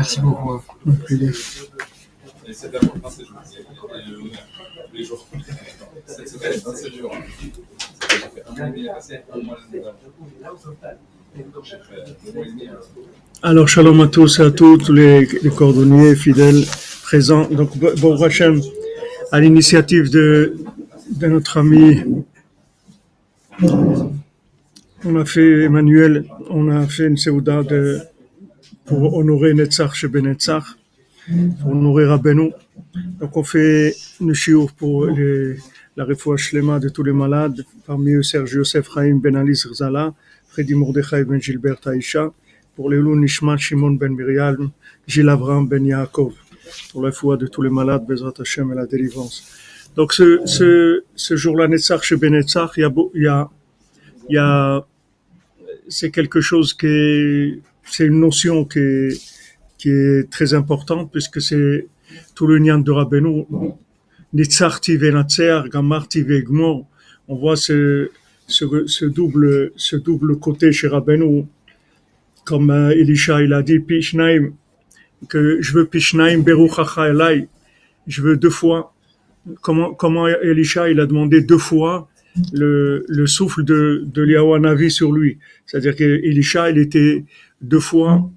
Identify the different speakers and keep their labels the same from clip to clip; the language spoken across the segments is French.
Speaker 1: Merci beaucoup.
Speaker 2: Et c'est d'abord 27 jours. Et le- tous les jours. Cette semaine, 27 jours. J'ai fait un mois et demi à passer, un mois l'année dernière. J'ai fait un mois et demi à
Speaker 3: Alors, shalom à tous et à toutes, tous les, les cordonniers fidèles présents. Donc, bon Hachem, à l'initiative de, de notre ami, on a fait, Emmanuel, on a fait une séouda de, pour honorer Netzach chez Benetzach, pour honorer Rabbeinu. Donc, on fait une chiour pour la refoua shlema de tous les malades, parmi eux Serge Yosef Chaim Ben Ali Zrzala, Freddy Mordechai Ben Gilbert Aïcha, pour les loups Nishmat Shimon Ben Miriam, Gilles Avram Ben Yaakov, pour la foi de tous les malades, Bezrat Hashem et la délivrance. Donc ce, ce, ce jour-là, Netzach chez Benetzach, il y a, y a, y a, c'est quelque chose qui est, c'est une notion qui est, très importante puisque c'est tout le nian de Rabbeinu. On voit ce, double, ce double côté chez Rabbeinu, comme euh, Elisha, il a dit, Pishnaim, que je veux Pishnaim Beruchacha Elai, je veux deux fois. Comment, Elisha, il a demandé deux fois le, le souffle de, de sur lui. C'est-à-dire que Elisha, il était deux fois,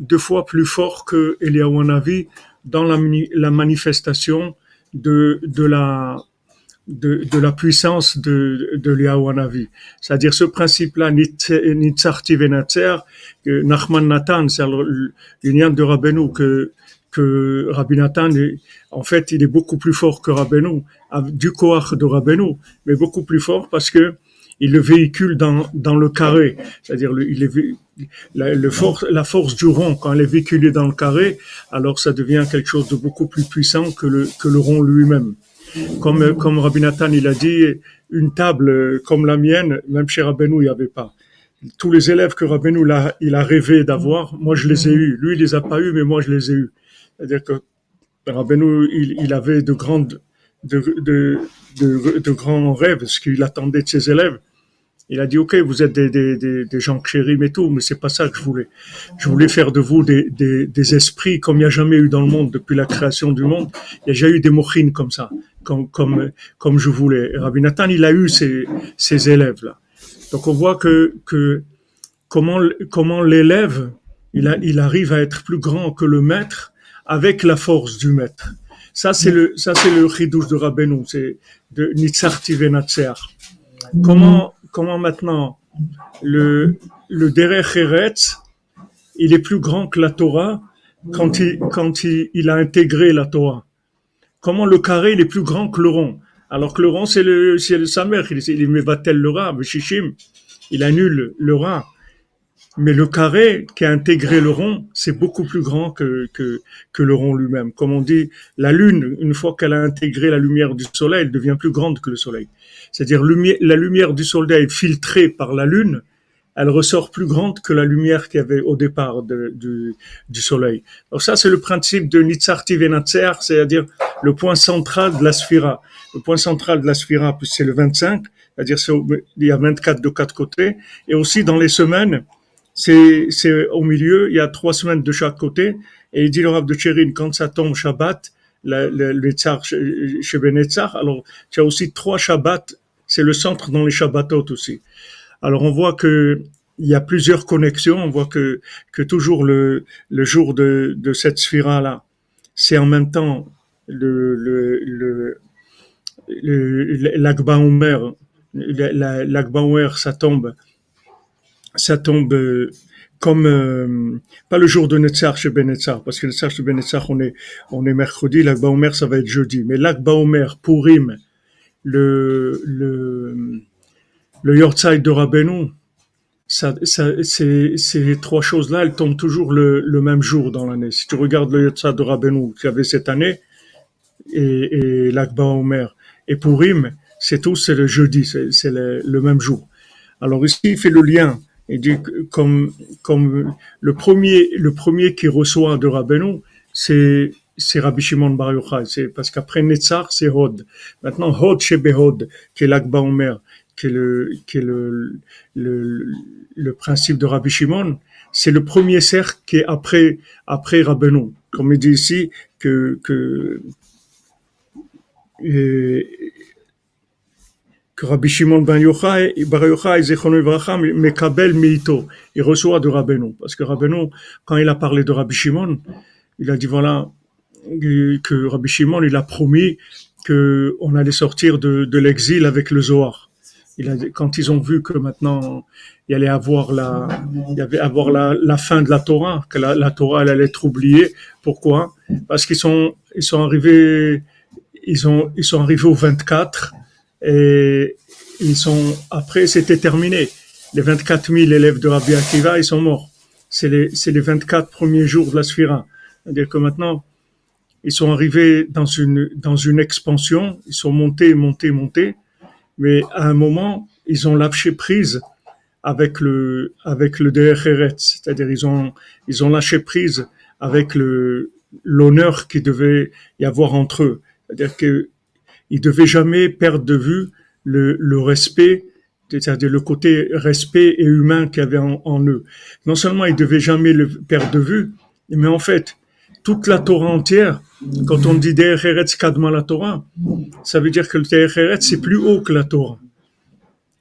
Speaker 3: deux fois plus fort que Eliawanavi dans la, mani- la manifestation de, de la, de, la puissance de, de. C'est-à-dire ce principe-là, Nitz- Nitzarti Venatzer, Nachman Nathan, c'est l'union de Rabbeinu, que, que Rabbi Nathan, en fait, il est beaucoup plus fort que Rabbeinu, du koach de Rabbeinu, mais beaucoup plus fort parce que il le véhicule dans, dans le carré. C'est-à-dire, le- il est, la, le force, la force du rond, quand elle est véhiculée dans le carré, alors ça devient quelque chose de beaucoup plus puissant que le, que le rond lui-même comme, comme Rabbi Nathan, il a dit, une table euh, comme la mienne, même chez Rabbeinu, il n'y avait pas. Tous les élèves que Rabbeinu l'a- il a rêvé d'avoir, moi je les ai eus. Lui, il les a pas eus, mais moi je les ai eus. C'est-à-dire que Rabbeinu, il, il avait de grandes, de, de, grands rêves, ce qu'il attendait de ses élèves. Il a dit, OK, vous êtes des, des, des, gens chéris et tout, mais c'est pas ça que je voulais. Je voulais faire de vous des, des, des esprits comme il n'y a jamais eu dans le monde depuis la création du monde. Il y a déjà eu des mochines comme ça, comme, comme, comme je voulais. Rabbi Nathan, il a eu ces, élèves-là. Donc on voit que, que comment, comment l'élève, il, il arrive à être plus grand que le maître avec la force du maître. Ça, c'est le, ça, c'est le de Rabbeinu, c'est de Nitzarti Venatzer. Comment, comment maintenant le, le Derech Eretz, il est plus grand que la Torah quand il, quand il, il a intégré la Torah? Comment le carré, il est plus grand que le rond. Alors que le rond, c'est le, c'est le Samer, il, il mévatel le rat, Shishim, il annule le rat. Mais le carré qui a intégré le rond, c'est beaucoup plus grand que, que, que le rond lui-même. Comme on dit, la lune, une fois qu'elle a intégré la lumière du soleil, elle devient plus grande que le soleil. C'est-à-dire la lumière du soleil filtrée par la lune, elle ressort plus grande que la lumière qu'il y avait au départ du, du soleil. Alors ça, c'est le principe de Nitzarti Venatzer, c'est-à-dire le point central de la sphira. Le point central de la sphira, c'est le 25, c'est-à-dire il y a 24 de quatre côtés, et aussi dans les semaines, c'est c'est au milieu, il y a trois semaines de chaque côté, et il dit le Rav de Tchérin, quand ça tombe Shabbat, le, le, le Tzar chez chez Benetzar, alors tu as aussi trois Shabbats, c'est le centre dans les Shabbatot aussi. Alors on voit que il y a plusieurs connexions, on voit que, que toujours le, le jour de, de cette sphira-là, c'est en même temps le, le, le, le- l'Akba Omer, la- la- l'Akba Omer, ça tombe, ça tombe euh, comme, euh, pas le jour de Netzar chez Benetzar, parce que Netzar chez Benetzar, on est, on est mercredi, l'Akba Omer, ça va être jeudi, mais l'Akba Omer, Purim, le, le, le Yortzai de Rabbeinu, ça, ça, ces, ces trois choses-là, elles tombent toujours le, le même jour dans l'année. Si tu regardes le Yortzai de Rabbeinu qu'il y avait cette année, et, et l'Akba Omer, et Purim, c'est tout, c'est le jeudi, c'est c'est le, le même jour. Alors ici, il fait le lien. Il dit comme, comme le premier, le premier qui reçoit de Rabbeinu, c'est, c'est Rabbi Shimon Bar Yochai. C'est parce qu'après Netzar, c'est Hod. Maintenant, Hod chez Behod, qui est l'Akba Omer, qui est le, qui est le, le, le principe de Rabbi Shimon, c'est le premier cercle qui est après, après. Comme il dit ici, que, que, et, que Rabbi Shimon ben Yochai, Bar Yochai, Mekabel Meito, il reçoit de Rabbeinu. Parce que Rabbeinu, quand il a parlé de Rabbi Shimon, il a dit voilà, que Rabbi Shimon, il a promis que on allait sortir de, de l'exil avec le Zohar. Il a, quand ils ont vu que maintenant il allait avoir la, il y avait avoir la, la fin de la Torah, que la, la Torah allait être oubliée. Pourquoi? Parce qu'ils sont, ils sont arrivés, ils ont, ils sont arrivés au 24 et ils sont après c'était terminé. Les 24 000 élèves de Rabbi Akiva ils sont morts. C'est les, c'est les 24 premiers jours de la Sphira. C'est-à-dire que maintenant ils sont arrivés dans une dans une expansion, ils sont montés, montés, montés, mais à un moment ils ont lâché prise avec le avec le DRRET, c'est-à-dire ils ont ils ont lâché prise avec le l'honneur qui devait y avoir entre eux, c'est-à-dire que ils devaient jamais perdre de vue le, respect, c'est-à-dire le côté respect et humain qu'il y avait en, eux. Non seulement ils devaient jamais le perdre de vue, mais en fait toute la Torah entière, quand on dit DRRET Kadma la Torah, ça veut dire que le DRRET c'est plus haut que la Torah.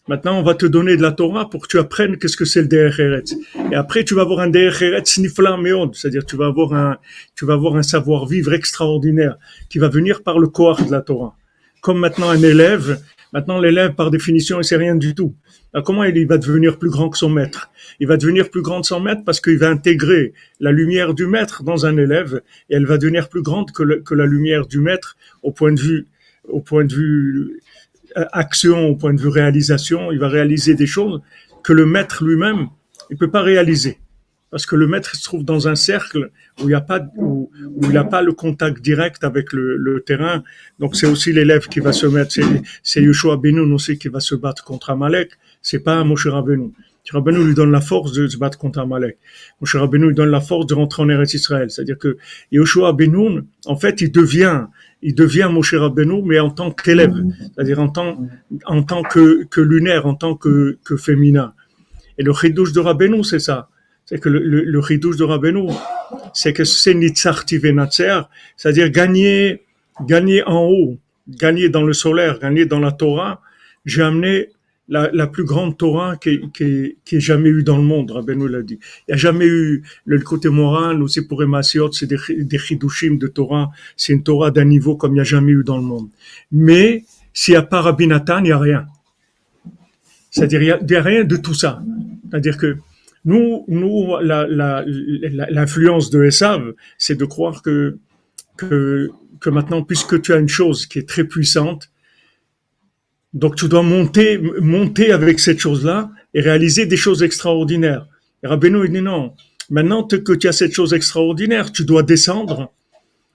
Speaker 3: Maintenant, on va te donner de la Torah pour que tu apprennes qu'est-ce que c'est le Derech Et après, tu vas avoir un Derech Snifla Meod, c'est-à-dire tu vas avoir un, tu vas avoir un savoir-vivre extraordinaire qui va venir par le corps de la Torah. Comme maintenant un élève, maintenant l'élève par définition, il sait rien du tout. Alors, comment il va devenir plus grand que son maître? Il va devenir plus grand que son maître parce qu'il va intégrer la lumière du maître dans un élève et elle va devenir plus grande que la lumière du maître au point de vue, au point de vue euh, action, au point de vue réalisation, il va réaliser des choses que le maître lui-même, il peut pas réaliser. Parce que le maître se trouve dans un cercle où il n'y pas, n'a pas le contact direct avec le, terrain. Donc c'est aussi l'élève qui va se mettre, c'est Yeshua Benoun aussi qui va se battre contre Amalek. C'est pas Moshe Rabbeinu. Rabbeinu lui donne la force de se battre contre Amalek. Moshe Rabbeinu lui donne la force de rentrer en Eretz Israël. C'est-à-dire que Yoshua Benoun, en fait, il devient, il devient Moshe Rabbeinu, mais en tant qu'élève. C'est-à-dire en tant, que, lunaire, en tant que, que féminin. Et le chidouche de Rabbeinu, c'est ça. C'est que le, le, chidouche de Rabbeinu, c'est que c'est Nitzarti c'est-à-dire gagner, gagner en haut, gagner dans le solaire, gagner dans la Torah. J'ai amené la, plus grande Torah qui, qui, ait jamais eu dans le monde, Rabbeinu l'a dit. Il n'y a jamais eu le côté moral, c'est pour Emasiot, c'est des, des de Torah, c'est une Torah d'un niveau comme il n'y a jamais eu dans le monde. Mais s'il n'y a pas il n'y a rien. C'est-à-dire, il n'y a, a, rien de tout ça. C'est-à-dire que nous, nous l'influence de Esav, c'est de croire que, que, maintenant, puisque tu as une chose qui est très puissante, donc tu dois monter, monter avec cette chose-là et réaliser des choses extraordinaires. Et Rabbeinu il dit non. Maintenant que tu as cette chose extraordinaire, tu dois descendre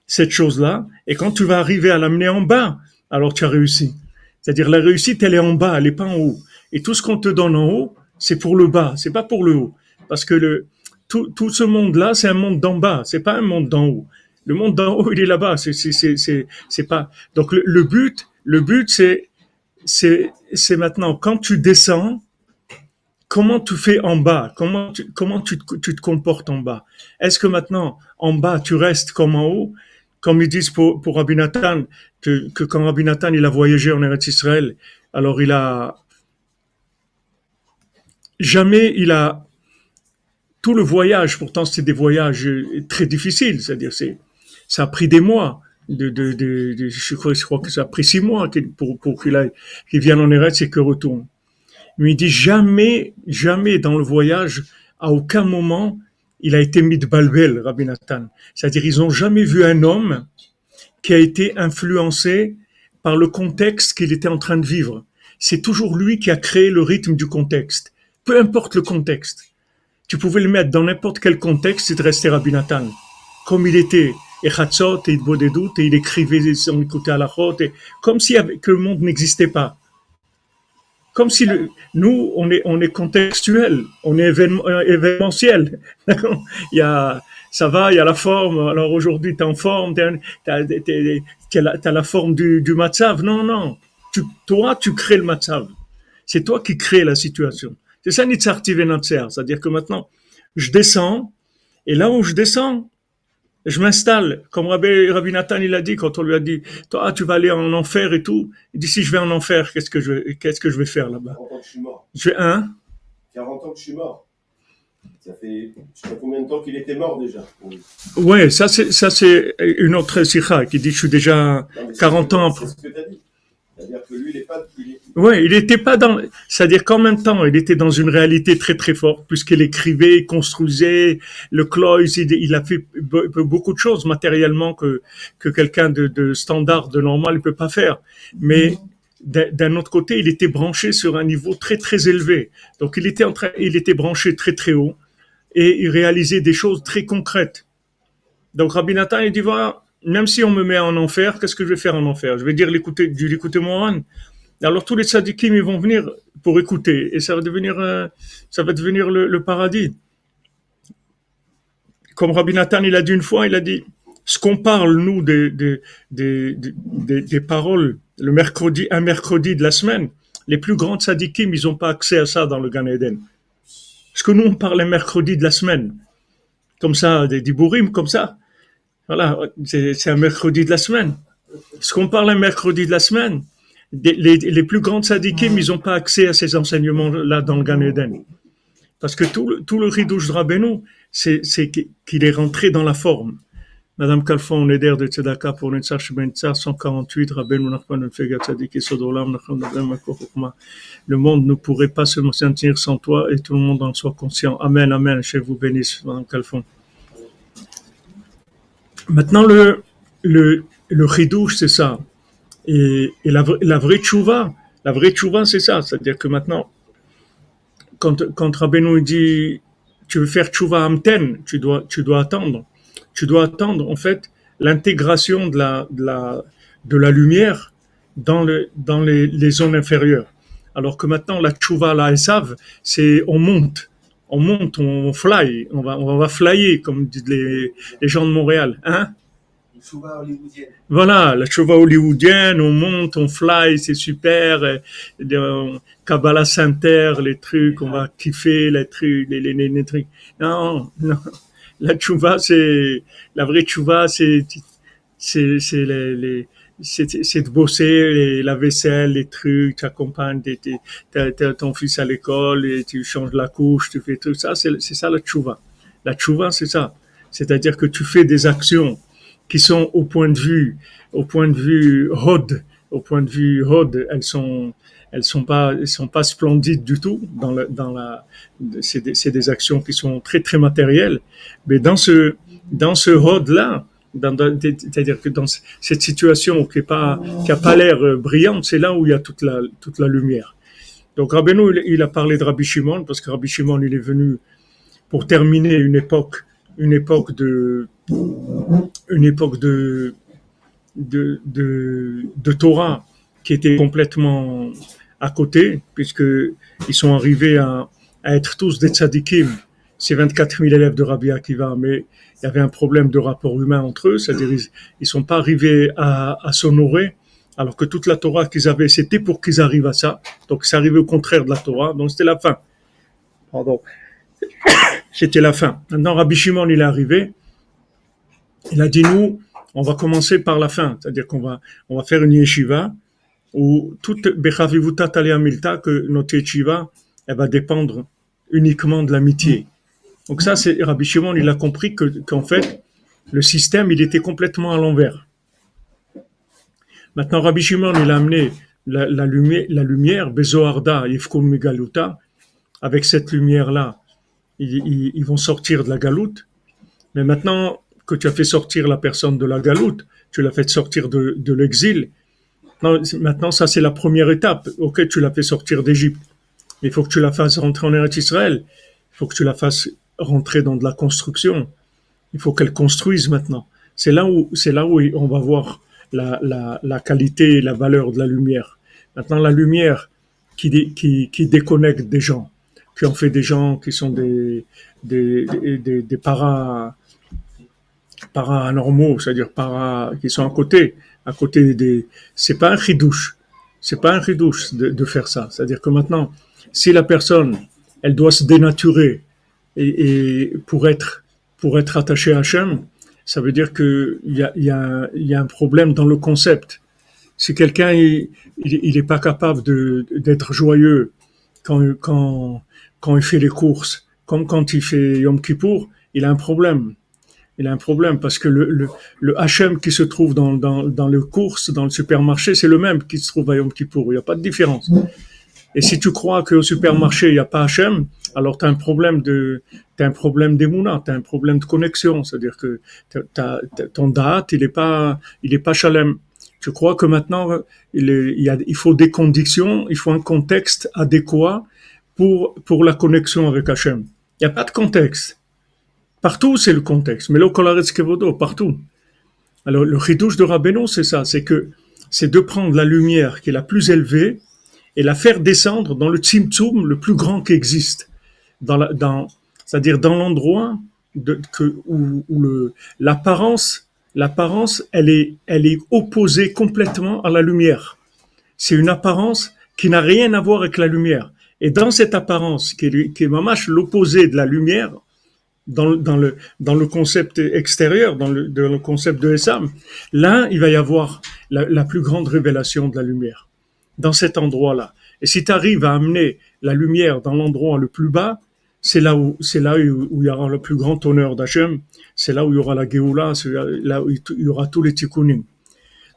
Speaker 3: cette chose-là. Et quand tu vas arriver à l'amener en bas, alors tu as réussi. C'est-à-dire la réussite, elle est en bas, elle est pas en haut. Et tout ce qu'on te donne en haut, c'est pour le bas, c'est pas pour le haut. Parce que le, tout, tout ce monde-là, c'est un monde d'en bas, c'est pas un monde d'en haut. Le monde d'en haut, il est là-bas. C'est, c'est, pas. Donc le, but, le but, c'est c'est c'est maintenant quand tu descends, comment tu fais en bas? Comment tu, comment tu, tu te comportes en bas? Est-ce que maintenant en bas tu restes comme en haut? Comme ils disent pour pour Rabbi que, que quand Rabbi Nathan il a voyagé en Eretz Israël, alors il a jamais il a tout le voyage. Pourtant c'était des voyages très difficiles, c'est-à-dire c'est ça a pris des mois de, de, de, je, crois, que ça a pris six mois pour, pour qu'il vienne en Eretz et qu'il retourne. Mais il dit jamais, jamais dans le voyage, à aucun moment, il a été mis de balbel, Rabbi Nathan. C'est-à-dire, ils ont jamais vu un homme qui a été influencé par le contexte qu'il était en train de vivre. C'est toujours lui qui a créé le rythme du contexte. Peu importe le contexte. Tu pouvais le mettre dans n'importe quel contexte, de rester Rabbi Nathan. Comme il était et Chatzot et Bodedut et il écrivait son écoutait à la et comme si que le monde n'existait pas. Comme si le, nous, on est, on est contextuel, on est événement, événementiel. il y a, ça va, il y a la forme. Alors aujourd'hui, tu es en forme, tu as, as, la forme du, du matzav. Non, non. Tu, toi, tu crées le matzav. C'est toi qui crée la situation. C'est ça Nitzarti Venatzer. C'est-à-dire que maintenant, je descends, et là où je descends, je m'installe. Comme Rabbi, Rabbi Nathan, il a dit, quand on lui a dit, toi, tu vas aller en enfer et tout. Il dit, si je vais en enfer, qu'est-ce que je, qu'est-ce que je vais faire là-bas?
Speaker 1: 40 ans que je suis mort.
Speaker 3: Je vais, hein?
Speaker 1: 40 ans que je suis mort. Ça fait, je sais pas combien de temps qu'il était mort déjà? Oui.
Speaker 3: Ouais, ça c'est, ça c'est une autre sikha qui dit, je suis déjà
Speaker 1: Non, mais c'est
Speaker 3: 40
Speaker 1: ce que-
Speaker 3: ans
Speaker 1: C'est ce que tu as dit. C'est-à-dire que lui, il est pas. Il est,
Speaker 3: Ouais, il n'était pas dans, c'est-à-dire qu'en même temps, il était dans une réalité très très forte, puisqu'il écrivait, il construisait, le Cloys, il, il a fait be- beaucoup de choses matériellement que que quelqu'un de, de standard, de normal, ne peut pas faire. Mais d'un d'un autre côté, il était branché sur un niveau très très élevé. Donc il était en train, il était branché très très haut et il réalisait des choses très concrètes. Donc Rabbi Nathan, il dit voilà, même si on me met en enfer, qu'est-ce que je vais faire en enfer? Je vais dire l'écouter, du l'écouter Moran. Alors tous les tzadikim ils vont venir pour écouter et ça va devenir euh, le, paradis. Comme Rabbi Nathan il a dit une fois, il a dit ce qu'on parle nous des paroles le mercredi un mercredi de la semaine, les plus grands tzadikim ils n'ont pas accès à ça dans le Gan Eden. Parce que nous on parle un mercredi de la semaine, comme ça des dibourim comme ça. Voilà, c'est un mercredi de la semaine. Ce qu'on parle un mercredi de la semaine, des- les, les plus grands sadikim, ils n'ont pas accès à ces enseignements-là dans le Gan Eden. Parce que tout le, tout le ridouche Rabbeinu, c'est qu'il est rentré dans la forme. Madame Kalfon, on est d'air de Tzedaka pour Netzach Ben Tzar 148, Rabbeinu Nachman Ben Fega Tzadik et Sodolam, Nachman. Le monde ne pourrait pas se sentir sans toi et tout le monde en soit conscient. Amen, Amen. Je vous bénisse, Madame Kalfon. Maintenant, le, le, le ridouche, c'est ça. Et, la, vra- la vraie tchouva, la vraie tchouva, c'est ça. C'est-à-dire que maintenant, quand, quand Rabbeinu dit, tu veux faire tchouva amten, tu dois, tu dois attendre. Tu dois attendre, en fait, l'intégration de la, lumière dans, le, dans les, les zones inférieures. Alors que maintenant, la tchouva, la Esav, c'est on monte. On monte, on fly, on va, on va flyer, comme disent les, les gens de Montréal. Hein?
Speaker 1: Chouva.
Speaker 3: Voilà, la chauva hollywoodienne, on monte, on fly, c'est super. euh, euh, Kabbalah Center, les trucs, on va kiffer les trucs, les, les, les, trucs. Non, non. La chouva, c'est, la vraie chouva, c'est, c'est, c'est les, les, c'est, de bosser la vaisselle, les trucs, tu accompagnes ton fils à l'école et tu changes la couche, tu fais tout ça, c'est, ça la chouva. La chouva, c'est ça. C'est-à-dire que tu fais des actions qui sont au point de vue, au point de vue hod, au point de vue hod, elles sont, elles sont pas, elles sont pas splendides du tout dans la, dans la, c'est des, c'est des actions qui sont très très matérielles, mais dans ce, dans ce hod là, dans, dans- c'est-à-dire que dans cette situation qui est pas, qui a pas l'air brillante, c'est là où il y a toute la, toute la lumière. Donc Rabbeinu, il a parlé de Rabbi Shimon parce que Rabbi Shimon, il est venu pour terminer une époque, une époque de, une époque de, de, de, Torah qui était complètement à côté, puisque ils sont arrivés à, être tous des tzadikim. C'est 24 000 élèves de Rabbi Akiva, mais il y avait un problème de rapport humain entre eux, c'est-à-dire ils, ils sont pas arrivés à, à s'honorer, alors que toute la Torah qu'ils avaient, c'était pour qu'ils arrivent à ça. Donc c'est arrivé au contraire de la Torah, donc c'était la fin. Pardon. C'était la fin. Maintenant, Rabbi Shimon, il est arrivé, il a dit nous, on va commencer par la fin, c'est-à-dire qu'on va, on va faire une yeshiva où toute bechavivuta talia milta que notre yeshiva, elle va dépendre uniquement de l'amitié. Donc ça, c'est Rabbi Shimon, il a compris que qu'en fait, le système, il était complètement à l'envers. Maintenant, Rabbi Shimon, il a amené la, lumière, la lumière, Bezoarda, Yifkun Megaluta, avec cette lumière-là, ils- ils vont sortir de la galoute. Mais maintenant que tu as fait sortir la personne de la galoute, tu l'as fait sortir de, l'exil. Maintenant, ça, c'est la première étape. Ok, tu l'as fait sortir d'Égypte. Il faut que tu la fasses rentrer en Eretz Israël. Il faut que tu la fasses rentrer dans de la construction. Il faut qu'elle construise maintenant. C'est là où, c'est là où on va voir la, la, qualité et la valeur de la lumière. Maintenant, la lumière qui, qui, qui déconnecte des gens, qui en fait des gens qui sont des, des, des, paranormaux, c'est-à-dire para, qui sont à côté, à côté des, c'est pas un ridouche. C'est pas un ridouche de, de faire ça. C'est-à-dire que maintenant, si la personne, elle doit se dénaturer et, et pour être pour être attaché à Hachem, ça veut dire qu'il y a, y, a, y a un problème dans le concept. Si quelqu'un il, il, est pas capable de d'être joyeux quand quand quand il fait les courses, comme quand il fait Yom Kippour, il a un problème. Il a un problème parce que le, le, le HM qui se trouve dans, dans, dans le course, dans le supermarché, c'est le même qui se trouve à Yom Kippour. Il n'y a pas de différence. Et si tu crois qu'au supermarché, il n'y a pas HM, alors tu as un problème de, t'as un problème d'émouna, tu as un problème de connexion. C'est-à-dire que t'as, t'as, ton date, il est pas, il est pas chalem. Je crois que maintenant, il, est, il, y a, il faut des conditions, il faut un contexte adéquat pour, pour la connexion avec Hachem. Il n'y a pas de contexte. Partout, c'est le contexte. Mais kevodo, partout. Alors, le chidouche de Rabbeinu, c'est ça. C'est que, c'est de prendre la lumière qui est la plus élevée et la faire descendre dans le tzimtzum le plus grand qui existe. Dans la, dans, c'est-à-dire dans l'endroit de, que, où, où le, l'apparence, l'apparence, elle est, elle est opposée complètement à la lumière. C'est une apparence qui n'a rien à voir avec la lumière. Et dans cette apparence, qui est, qui est l'opposé de la lumière, dans, dans, le, dans le concept extérieur, dans le, dans le concept de Essam, là, il va y avoir la, la, plus grande révélation de la lumière, dans cet endroit-là. Et si tu arrives à amener la lumière dans l'endroit le plus bas, c'est là où c'est là où, il y aura le plus grand honneur d'Hachem, c'est là où il y aura la Géoula, c'est là où il y aura tous les tikkunim.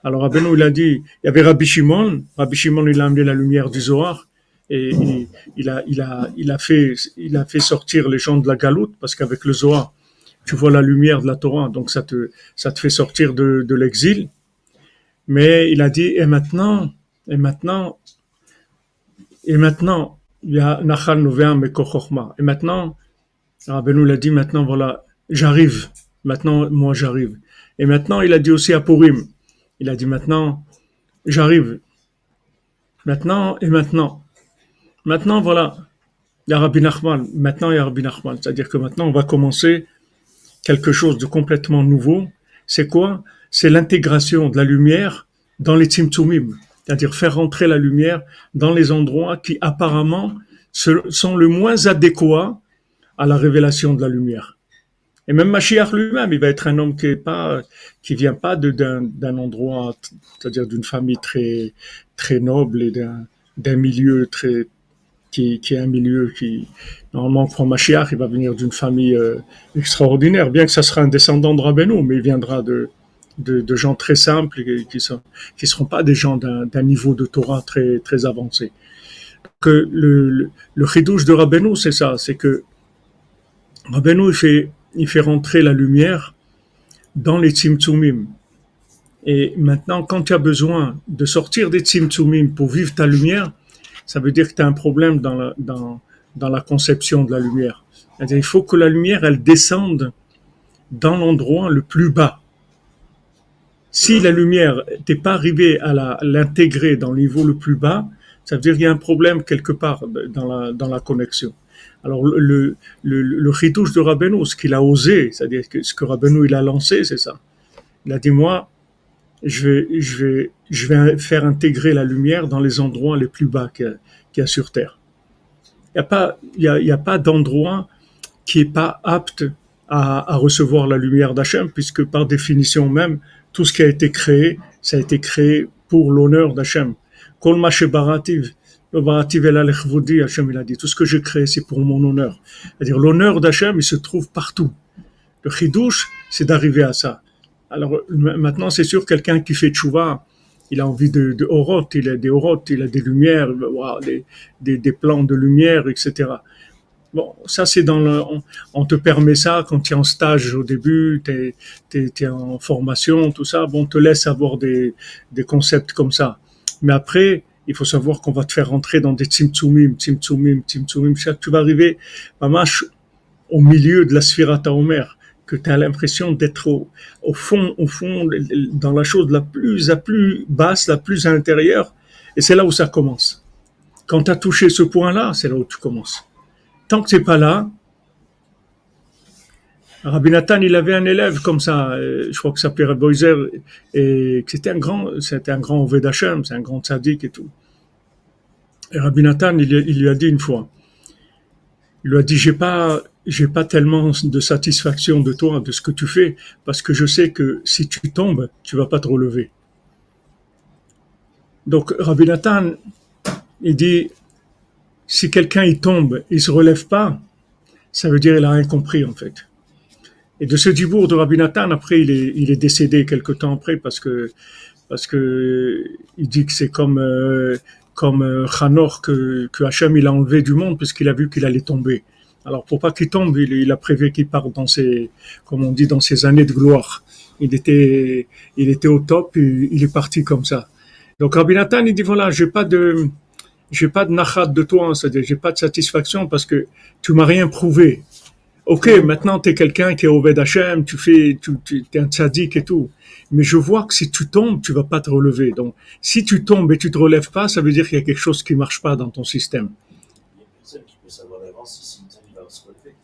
Speaker 3: Alors Abenou, il a dit, il y avait Rabbi Shimon, Rabbi Shimon, il a amené la lumière du Zohar, et il, a, fait, sortir les gens de la galoute parce qu'avec le Zohar, tu vois la lumière de la Torah, donc ça te, fait sortir de, l'exil. Mais il a dit, et maintenant, et maintenant, et maintenant, il y a Nachal. Et maintenant, Rabbeinu l'a dit, maintenant voilà, j'arrive. Maintenant, moi j'arrive. Et maintenant, il a dit aussi à Purim, il a dit maintenant, j'arrive. Maintenant et maintenant. Maintenant, voilà, Rabbi Nachman. Maintenant, Rabbi Nachman. C'est-à-dire que maintenant, on va commencer quelque chose de complètement nouveau. C'est quoi? C'est l'intégration de la lumière dans les Tzimtzumim. C'est-à-dire faire rentrer la lumière dans les endroits qui apparemment sont le moins adéquats à la révélation de la lumière. Et même Mashiach lui-même, il va être un homme qui est pas, qui vient pas d'un endroit, c'est-à-dire d'une famille très, très noble et d'un milieu très, qui, est un milieu qui, normalement, pour Mashiach, il va venir d'une famille euh, extraordinaire, bien que ça sera un descendant de Rabbeinu, mais il viendra de, de, gens très simples qui ne qui seront pas des gens d'un niveau de Torah très, très avancé. Que le, le, le de Rabbeinu, c'est ça, c'est que Rabbeinu, il fait, il fait rentrer la lumière dans les tzimtzumim. Et maintenant, quand tu as besoin de sortir des tzimtzumim pour vivre ta lumière, ça veut dire que tu as un problème dans la, dans, dans la conception de la lumière. Il faut que la lumière, elle descende dans l'endroit le plus bas. Si la lumière n'est pas arrivée à l'intégrer dans le niveau le plus bas, ça veut dire qu'il y a un problème quelque part dans la, dans la connexion. Alors le, le, le, le de Rabbeinu, ce qu'il a osé, c'est-à-dire que ce que Rabbeinu il a lancé, c'est ça. Il a dit moi, je vais, je vais, je vais faire intégrer la lumière dans les endroits les plus bas qu'il y, a sur Terre. Il n'y a pas, a, a pas d'endroit qui est pas apte à, à recevoir la lumière d'Hachem, puisque par définition même, tout ce qui a été créé, ça a été créé pour l'honneur d'Hachem. Kol barativ, barativ el Hachem il a dit, tout ce que j'ai créé, c'est pour mon honneur. C'est-à-dire, l'honneur d'Hachem, il se trouve partout. Le chidouche, c'est d'arriver à ça. Alors maintenant, c'est sûr, quelqu'un qui fait tchouva, il a envie de, de orot, il a des orot, il a des lumières, wow, des, des, des, plans de lumière, etc. Bon, ça c'est dans le, on, te permet ça quand tu es en stage au début, tu es, es, en formation, tout ça. Bon, on te laisse avoir des, des concepts comme ça. Mais après, il faut savoir qu'on va te faire rentrer dans des tzimtzumim, tzimtzumim, tzimtzumim. Tu vas arriver, mamash, au milieu de la sphirata Omer que tu as l'impression d'être au, fond, au fond, dans la chose la plus, la plus basse, la plus à l'intérieur. Et c'est là où ça commence. Quand tu as touché ce point-là, c'est là où tu commences. Tant que c'est pas là, Rabbi Nathan, il avait un élève comme ça, euh, je crois que ça s'appelait Boiser, et c'était un grand, c'était un grand Vedachem, c'est un grand tzaddik et tout. Et Rabbi Nathan, il, il lui a dit une fois, il lui a dit, j'ai pas, j'ai pas tellement de satisfaction de toi, de ce que tu fais, parce que je sais que si tu tombes, tu vas pas te relever. Donc, Rabbi Nathan, il dit, si quelqu'un il tombe, il se relève pas, ça veut dire qu'il a rien compris, en fait. Et de ce dibour de Rabbi Nathan, après, il est, il est décédé quelque temps après parce que, parce que, il dit que c'est comme, euh, comme euh, Hanor que, que Hachem il a enlevé du monde puisqu'il a vu qu'il allait tomber. Alors pour pas qu'il tombe, il, il a prévu qu'il parte dans ses, comme on dit, dans ses années de gloire. Il était, il était au top, il est parti comme ça. Donc Rabbi il dit voilà, j'ai pas de, j'ai pas de nachat de toi, hein, c'est-à-dire j'ai pas de satisfaction parce que tu m'as rien prouvé. Ok, maintenant tu es quelqu'un qui est au Hachem, tu fais, tu, tu es un tzaddik et tout. Mais je vois que si tu tombes, tu vas pas te relever. Donc, si tu tombes et tu te relèves pas, ça veut dire qu'il y a quelque chose qui marche pas dans ton système.
Speaker 4: Il y a personne qui peut savoir d'avance si Simpson il va se relever.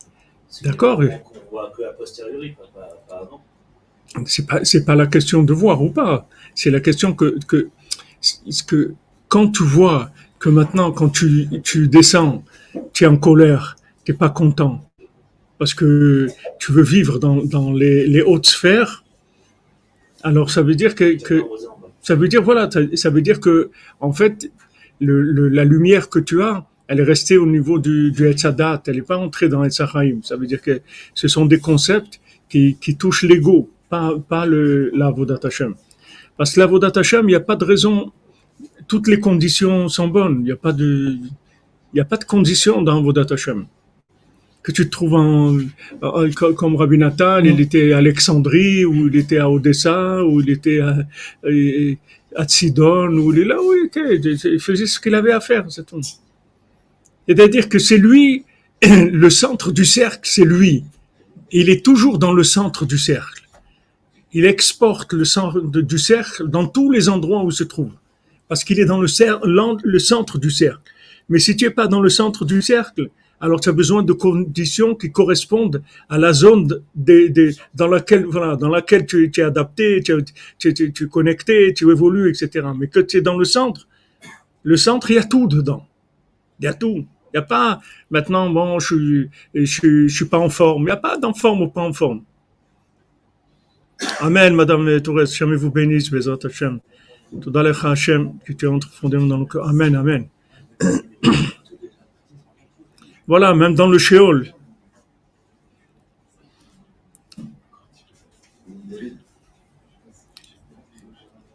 Speaker 4: C'est
Speaker 3: D'accord,
Speaker 4: des
Speaker 3: oui.
Speaker 4: moments qu'on voit que a posteriori, pas, pas, pas avant.
Speaker 3: c'est pas c'est pas la question de voir ou pas c'est la question que que que quand tu vois que maintenant quand tu tu descends tu es en colère tu pas content parce que tu veux vivre dans dans les les hautes sphères alors ça veut dire que ça veut dire voilà ça, ça veut dire que en fait le, le- la lumière que tu as elle est restée au niveau du, du Etzadat, elle n'est pas entrée dans Etzachaim. Ça veut dire que ce sont des concepts qui, qui touchent l'ego, pas, pas le, la Vodat Hashem. Parce que la Vodat Hashem, il n'y a pas de raison, toutes les conditions sont bonnes, il n'y a pas de, il n'y a pas de conditions dans Vodat Hashem. Que tu te trouves en, en- co- comme Rabbi Nathan, il était à Alexandrie, ou il était à Odessa, ou il était à, à Sidon, ou il est là où il était, il faisait ce qu'il avait à faire, c'est tout. C'est-à-dire que c'est lui, le centre du cercle, c'est lui. Il est toujours dans le centre du cercle. Il exporte le centre du cercle dans tous les endroits où il se trouve. Parce qu'il est dans le, cer- l'en- le centre du cercle. Mais si tu es pas dans le centre du cercle, alors tu as besoin de conditions qui correspondent à la zone dans laquelle, tu, es adapté, tu, tu es connecté, tu évolues, etc. Mais que tu es dans le centre, le centre, il y a tout dedans. Il y a tout. Il n'y a pas, maintenant, bon, je suis, je, je suis pas en forme. Il n'y a pas d'en forme ou pas en forme. Amen, Madame Tourette. Jamais vous bénisse, Bezat Hashem. Tout dans Hashem, qui tu entres profondément dans le cœur. Amen, Amen. Voilà, même dans le Sheol.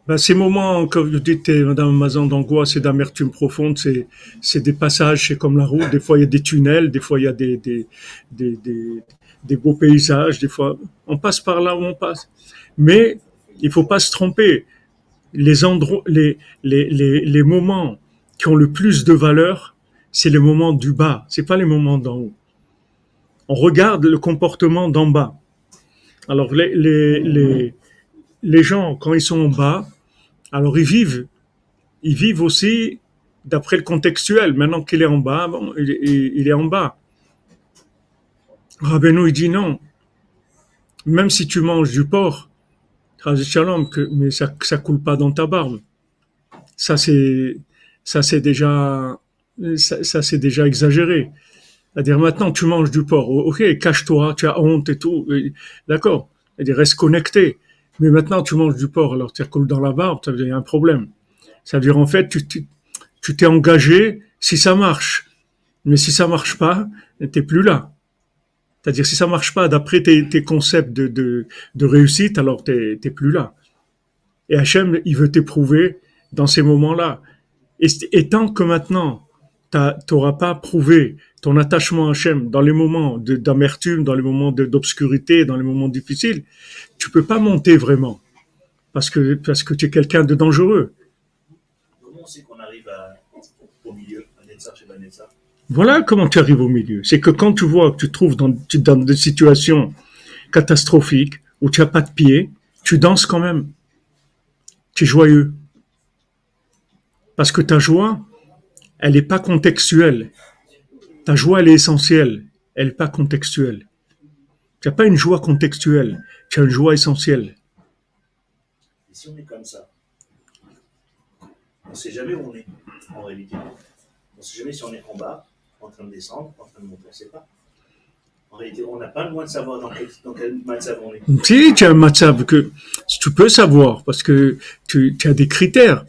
Speaker 3: Ben, ces moments, comme vous dites, eh, Madame Mazan, d'angoisse et d'amertume profonde, c'est, c'est des passages, c'est comme la route. Des fois, il y a des tunnels, des fois, il y a des, des, des, des, des beaux paysages, des fois, on passe par là où on passe. Mais il faut pas se tromper. Les endroits, les, les, les, les moments qui ont le plus de valeur, c'est les moments du bas, c'est pas les moments d'en haut. On regarde le comportement d'en bas. Alors, les, les, les, les gens, quand ils sont en bas, alors ils vivent, ils vivent aussi d'après le contextuel. Maintenant qu'il est en bas, bon, il, est en bas. Rabbeinu, il dit non. Même si tu manges du porc, mais ça, ça coule pas dans ta barbe. Ça, c'est, ça, c'est déjà, ça, c'est déjà exagéré. C'est-à-dire, maintenant, tu manges du porc. Ok, cache-toi, tu as honte et tout. D'accord. C'est-à-dire, reste connecté. Mais maintenant, tu manges du porc, alors ça coule dans la barbe, ça veut dire y a un problème. Ça veut dire, en fait, tu, tu, tu t'es engagé si ça marche. Mais si ça marche pas, t'es plus là. C'est-à-dire, si ça marche pas d'après tes, concepts de, de, de réussite, alors t'es, plus là. Et Hachem, il veut t'éprouver dans ces moments-là. Et, et tant que maintenant, t'auras pas prouvé ton attachement à Hachem dans les moments d'amertume, dans les moments d'obscurité, dans les moments difficiles, tu peux pas monter vraiment. Parce que, parce que tu es quelqu'un de dangereux.
Speaker 4: Comment on sait qu'on arrive à, au milieu, à Netzar chez Netzar
Speaker 3: Voilà comment tu arrives au milieu. C'est que quand tu vois que tu te trouves dans, tu- dans des situations catastrophiques où tu n'as pas de pied, tu danses quand même. Tu es joyeux. Parce que ta joie, elle n'est pas contextuelle. Ta joie, elle est essentielle. Elle n'est pas contextuelle. Tu n'as pas une joie contextuelle. Tu as une joie essentielle.
Speaker 4: Et si on est comme ça, on ne sait jamais où on est, en réalité. On ne sait jamais si on est en bas, en train de descendre, en train de monter, on ne sait pas. En réalité, on n'a pas le moyen de savoir dans quel, dans quel matzav on est.
Speaker 3: Si, tu as un matzav que tu peux savoir parce que tu, tu as des critères.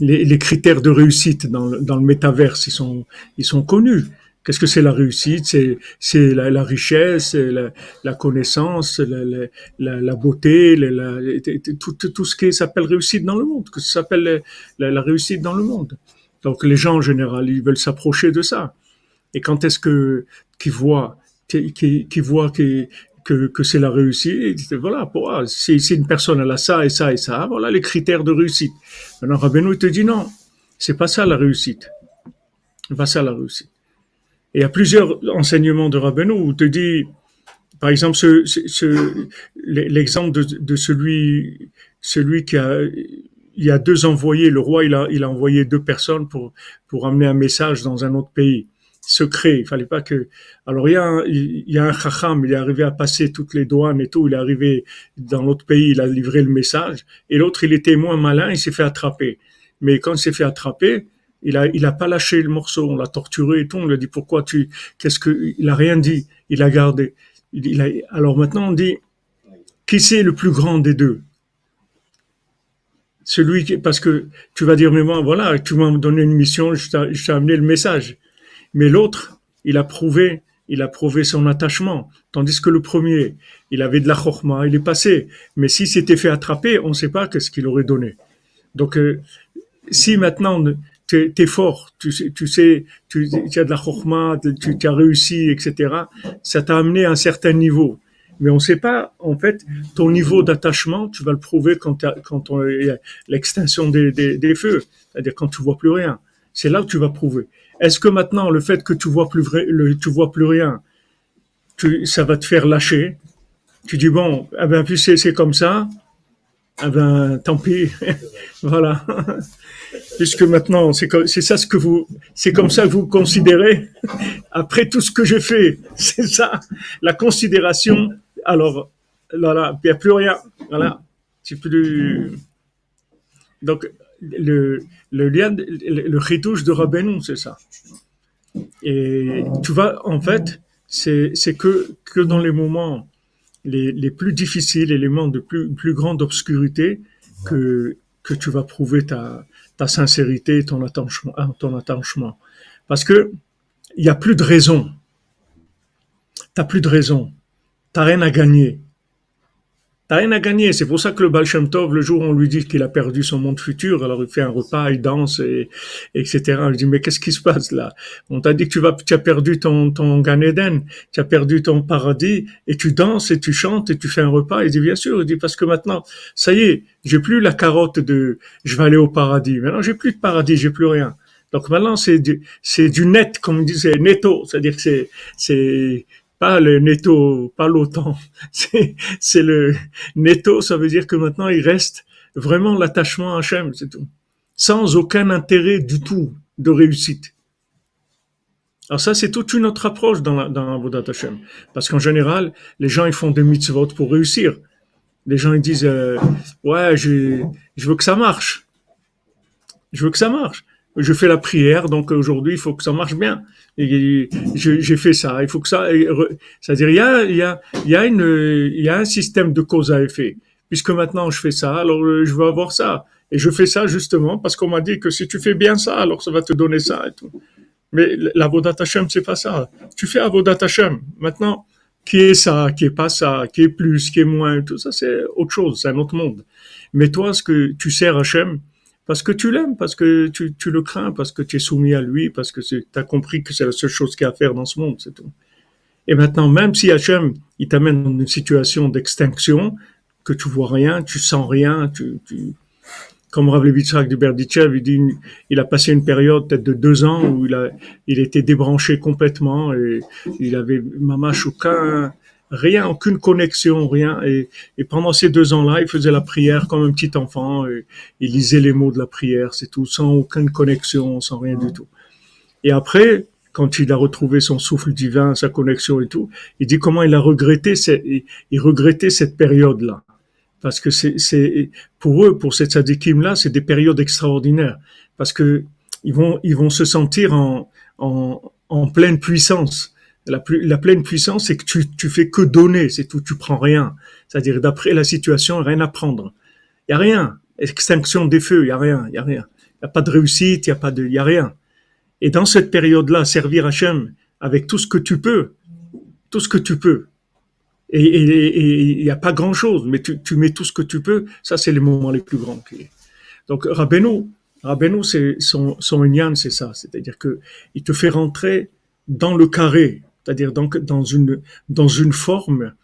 Speaker 3: Les, critères de réussite dans le, dans le métaverse, ils sont, ils sont connus. Qu'est-ce que c'est la réussite? C'est la, la richesse, la, la connaissance, la, la, beauté, tout, tout, ce qui s'appelle réussite dans le monde, que s'appelle la, réussite dans le monde. Donc les gens en général, ils veulent s'approcher de ça. Et quand est-ce que qu'ils voient, qu'ils qu'ils- qu'ils voient que que, c'est la réussite, voilà, ah, si, une personne a ça et ça et ça, voilà les critères de réussite. Maintenant Rabbeinu il te dit non, c'est pas ça la réussite, c'est pas ça la réussite. Et il y a plusieurs enseignements de Rabbeinu où il te dit, par exemple, ce, l'exemple de, celui, celui qui a, il y a deux envoyés, le roi il a, il a envoyé deux personnes pour, pour amener un message dans un autre pays secret. Il fallait pas que. Alors il y a un, il y a un chacham, il est arrivé à passer toutes les douanes et tout. Il est arrivé dans l'autre pays, il a livré le message. Et l'autre, il était moins malin, il s'est fait attraper. Mais quand il s'est fait attraper, il a, il a pas lâché le morceau. On l'a torturé et tout. On lui a dit pourquoi tu, qu'est-ce que, il a rien dit. Il a gardé. Il, a, alors maintenant on dit, qui c'est le plus grand des deux? Celui qui, parce que tu vas dire, mais moi, voilà, tu m'as donné une mission, je t'ai amené le message. Mais l'autre, il a prouvé, il a prouvé son attachement. Tandis que le premier, il avait de la chorma, il est passé. Mais s'il s'était fait attraper, on ne sait pas qu'est-ce qu'il aurait donné. Donc, euh, si maintenant tu es, fort, tu sais, tu, as de la chorma, tu, as réussi, etc., ça t'a amené à un certain niveau. Mais on ne sait pas, en fait, ton niveau d'attachement, tu vas le prouver quand, quand l'extinction des, des, des feux, c'est-à-dire quand tu vois plus rien. C'est là que tu vas prouver. Est-ce que maintenant, le fait que tu vois plus vrai, tu vois plus rien, ça va te faire lâcher? Tu dis bon, eh ben puis c'est comme ça. Eh ben tant pis, voilà. Puisque maintenant, c'est ça ce que vous, c'est comme ça que vous considérez. Après tout ce que j'ai fait, c'est ça, la considération. Alors, voilà, il n'y a plus rien. Voilà, c'est plus. Donc, le, le lien, le, le chidouche de Rabbeinu, c'est ça. Et tu vois, en fait, c'est que, dans les moments les, plus difficiles, les moments de plus, grande obscurité, que, que tu vas prouver ta, ta sincérité et ton attachement, hein, ton attachement. Parce que il n'y a plus de raison. T'as plus de raison. T'as rien à gagner. T'as rien à gagner. C'est pour ça que le Baal Tov, le jour où on lui dit qu'il a perdu son monde futur, alors il fait un repas, il danse, et, etc. Lui dit, mais qu'est-ce qui se passe là? On t'a dit que tu vas, tu as perdu ton, ton Gan Eden, tu as perdu ton paradis, et tu danses, et tu chantes, et tu fais un repas. Il dit, bien sûr. Il dit, parce que maintenant, ça y est, j'ai plus la carotte de, je vais aller au paradis. Maintenant, j'ai plus de paradis, j'ai plus rien. Donc maintenant, c'est du, c'est du net, comme on disait, netto. C'est-à-dire que c'est, c'est, pas le netto, pas l'OTAN. C'est, le netto, ça veut dire que maintenant il reste vraiment l'attachement à Hachem, c'est tout. Sans aucun intérêt du tout de réussite. Alors ça, c'est toute une autre approche dans la, dans. Parce qu'en général, les gens, ils font des mitzvot pour réussir. Les gens, ils disent, euh, ouais, je veux que ça marche. Je veux que ça marche. Je fais la prière, donc aujourd'hui, il faut que ça marche bien. J'ai fait ça, il faut que ça. C'est-à-dire, il y a, il y a, il y a une, il y a un système de cause à effet. Puisque maintenant je fais ça, alors euh, je veux avoir ça. Et je fais ça justement parce qu'on m'a dit que si tu fais bien ça, alors ça va te donner ça et tout. Mais l'avodat Hashem, c'est pas ça. Tu fais avodat Hashem. Maintenant, qui est ça, qui est pas ça, qui est plus, qui est moins, tout ça, c'est autre chose, c'est un autre monde. Mais toi, ce que tu sers Hachem, parce que tu l'aimes, parce que tu, tu le crains, parce que tu es soumis à lui, parce que tu as compris que c'est la seule chose qu'il y a à faire dans ce monde, c'est tout. Et maintenant, même si Hachem, il t'amène dans une situation d'extinction, que tu vois rien, tu sens rien, tu, tu... comme Rav Levitzrak du Berditchev, il dit, il a passé une période peut-être de deux ans où il a, il était débranché complètement et il avait mamache aucun, rien, aucune connexion, rien. Et, et pendant ces deux ans-là, il faisait la prière comme un petit enfant. Et, il lisait les mots de la prière, c'est tout, sans aucune connexion, sans rien du tout. Et après, quand il a retrouvé son souffle divin, sa connexion et tout, il dit comment il a regretté, cette- il regrettait cette période-là. Parce que c'est, c'est, pour eux, pour ces tzadikim-là, c'est des périodes extraordinaires. Parce que ils vont, ils vont se sentir en, en, en pleine puissance. La, pleine puissance, c'est que tu, tu fais que donner, c'est tout, tu prends rien. C'est-à-dire, d'après la situation, rien à prendre. Il y a rien. Extinction des feux, il y a rien, il y a rien. Il a pas de réussite, il y a pas de, a rien. Et dans cette période-là, servir Hachem avec tout ce que tu peux, tout ce que tu peux. Et il n'y a pas grand-chose, mais tu, tu, mets tout ce que tu peux. Ça, c'est les moments les plus grands. Donc, Rabbeinu, Rabbeinu, c'est son, son c'est ça. C'est-à-dire que il te fait rentrer dans le carré, c'est-à-dire dans une, dans une forme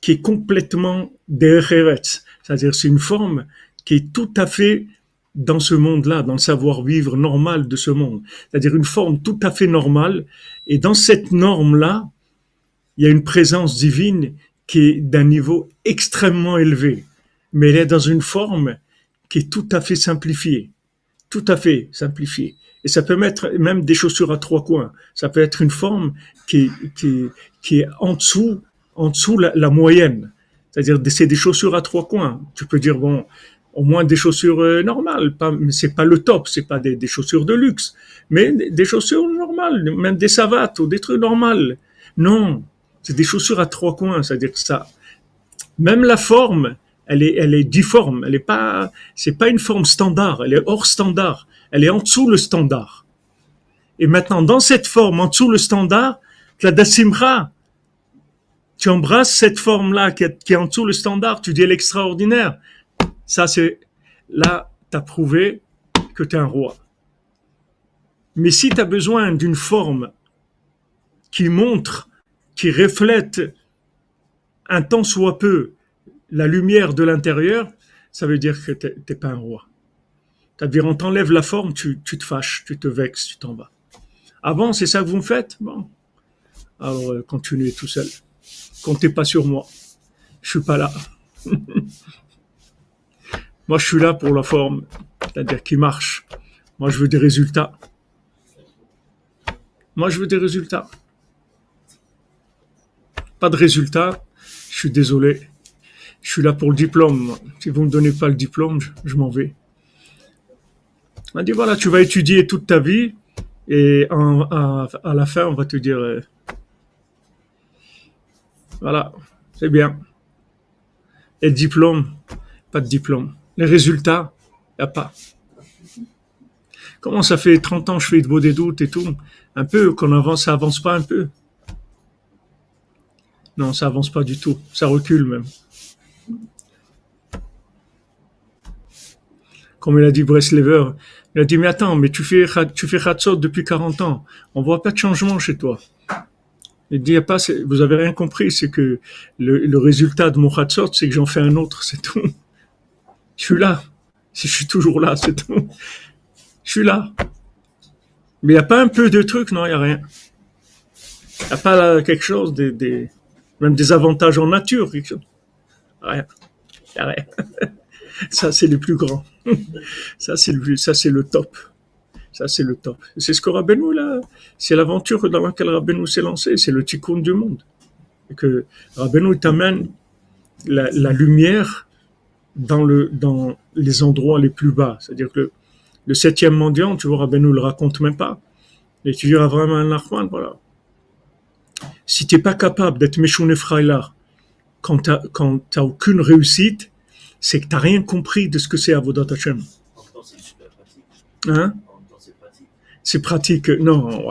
Speaker 3: qui est complètement derech. C'est-à-dire c'est une forme qui est tout à fait dans ce monde-là, dans le savoir-vivre normal de ce monde. C'est-à-dire une forme tout à fait normale. Et dans cette norme-là, il y a une présence divine qui est d'un niveau extrêmement élevé. Mais elle est dans une forme qui est tout à fait simplifiée. Tout à fait simplifiée. Et ça peut mettre même des chaussures à trois coins. Ça peut être une forme qui, qui, qui est en dessous, en dessous la, moyenne. C'est-à-dire, c'est des chaussures à trois coins. Tu peux dire, bon, au moins des chaussures euh, normales. Pas, c'est pas le top, c'est pas des, des, chaussures de luxe, mais des chaussures normales, même des savates ou des trucs normaux. Non, c'est des chaussures à trois coins, c'est-à-dire que ça, même la forme, elle est, elle est difforme, elle est pas, c'est pas une forme standard, elle est hors standard, elle est en dessous le standard. Et maintenant, dans cette forme, en dessous le standard, la dasimra, tu embrasses cette forme-là qui est, en dessous le standard, tu dis l'extraordinaire. Ça, c'est là, tu as prouvé que tu es un roi. Mais si tu as besoin d'une forme qui montre, qui reflète un tant soit peu la lumière de l'intérieur, ça veut dire que tu n'es pas un roi. C'est-à-dire, on t'enlève la forme, tu, te fâches, tu te vexes, tu t'en vas. Avant, c'est ça que vous me faites? Bon. Alors, euh, continuez tout seul. Comptez pas sur moi. Je suis pas là. Moi, je suis là pour la forme, c'est-à-dire qui marche. Moi, je veux des résultats. Moi, je veux des résultats. Pas de résultats, je suis désolé. Je suis là pour le diplôme. Si vous ne me donnez pas le diplôme, je, m'en vais. On dit, voilà, tu vas étudier toute ta vie et à, la fin, on va te dire, euh, voilà, c'est bien. Et diplôme, pas de diplôme. Les résultats, il n'y a pas. Comment ça fait 30 ans que je fais de beau des doutes et tout? Un peu, qu'on avance, ça avance pas un peu Non, ça avance pas du tout. Ça recule même. Comme il a dit Breslever, il a dit, mais attends, mais tu fais, tu fais depuis 40 ans. On voit pas de changement chez toi. Il dit, pas, vous avez rien compris, c'est que le, résultat de mon Hatzot, c'est que j'en fais un autre, c'est tout. Je suis là. Je suis toujours là, c'est tout. Je suis là. Mais il n'y a pas un peu de trucs, non, il n'y a rien. Il n'y a pas quelque chose, des, même des avantages en nature. Rien. Il n'y a rien. Ça, c'est le plus grand. Ça, c'est le, ça, c'est le top. Ça, c'est le top. C'est ce que Rabbeinu, là, c'est l'aventure dans laquelle Rabbeinu s'est lancé. C'est le tikkun du monde. Et que Rabbeinu t'amène la, la lumière dans, le, dans les endroits les plus bas. C'est-à-dire que le, septième mendiant, tu vois, nous le raconte même pas. Et tu diras vraiment un Nachman, voilà. Si tu n'es pas capable d'être méchouné frailar quand tu n'as aucune réussite, c'est que tu n'as rien compris de ce que c'est Avodat Hashem. Hein? c'est pratique. Non,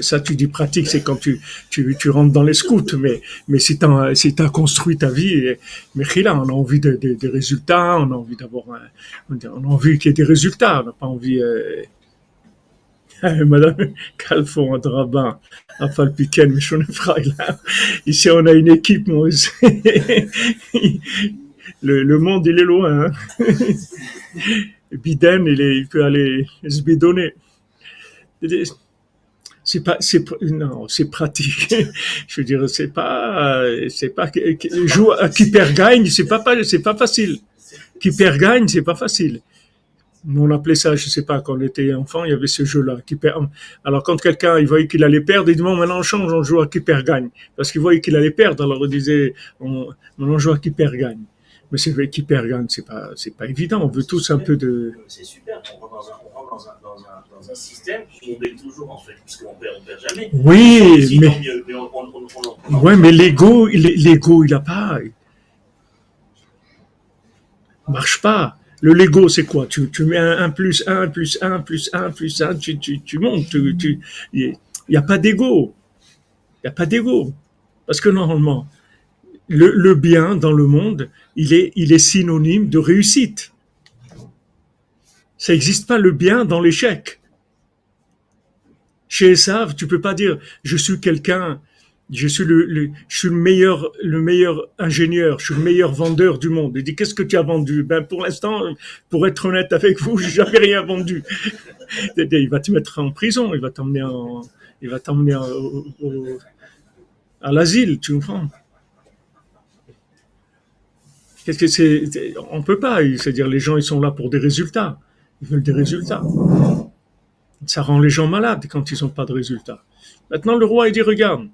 Speaker 3: ça tu dis pratique, c'est quand tu, rentres dans les scouts, mais, mais si tu construit ta vie, mais là, on a envie de, des résultats, on a envie d'avoir on a envie qu'il y ait des résultats, on n'a pas envie. Euh... Madame Calfon, Drabin, mais je là. Ici, on a une équipe, moi le, monde, il est loin. Hein. Biden, il, est, il peut aller se bidonner. C'est pas c'est non c'est pratique. Je veux dire c'est pas c'est pas jouer qui perd gagne c'est pas c'est pas facile. Qui perd gagne c'est pas facile. On appelait ça je sais pas quand on était enfant il y avait ce jeu là qui perd alors quand quelqu'un il voyait qu'il allait perdre il dit bon maintenant on change on joue à qui perd gagne. Parce qu'il voyait qu'il allait perdre alors il disait on, on joue à qui perd gagne Mais c'est vrai qu'hyper gagne, c'est pas, c'est pas évident. On veut tous un peu de.
Speaker 4: C'est super, on rentre dans un, dans un, dans un, dans un système où on gagne toujours en fait, parce qu'on perd, on perd jamais.
Speaker 3: Oui, mais.
Speaker 4: mieux, mais on, on, on, on- on-
Speaker 3: Ouais, mais l'ego, il- l'ego, il a pas. il marche pas. Le Lego, c'est quoi? Tu, tu mets un 1 plus 1 plus 1 plus 1 plus 1, tu, tu, tu montes. Tu, tu, il n'y a pas d'ego. Il n'y a pas d'ego. Parce que normalement, le, bien dans le monde, il est, il est synonyme de réussite. Ça n'existe pas le bien dans l'échec. Chez Esav, tu peux pas dire je suis quelqu'un, je suis le, je suis le meilleur, le meilleur ingénieur, je suis le meilleur vendeur du monde. Il dit qu'est-ce que tu as vendu? Ben pour l'instant, pour être honnête avec vous, j'ai jamais rien vendu. Il va te mettre en prison, il va t'emmener en, il va t'emmener à l'asile, tu comprends? Qu'est-ce peut pas. C'est-à-dire les gens ils sont là pour des résultats. Ils veulent des résultats. Ça rend les gens malades quand ils n'ont pas de résultats. Maintenant, le roi, il dit, regarde,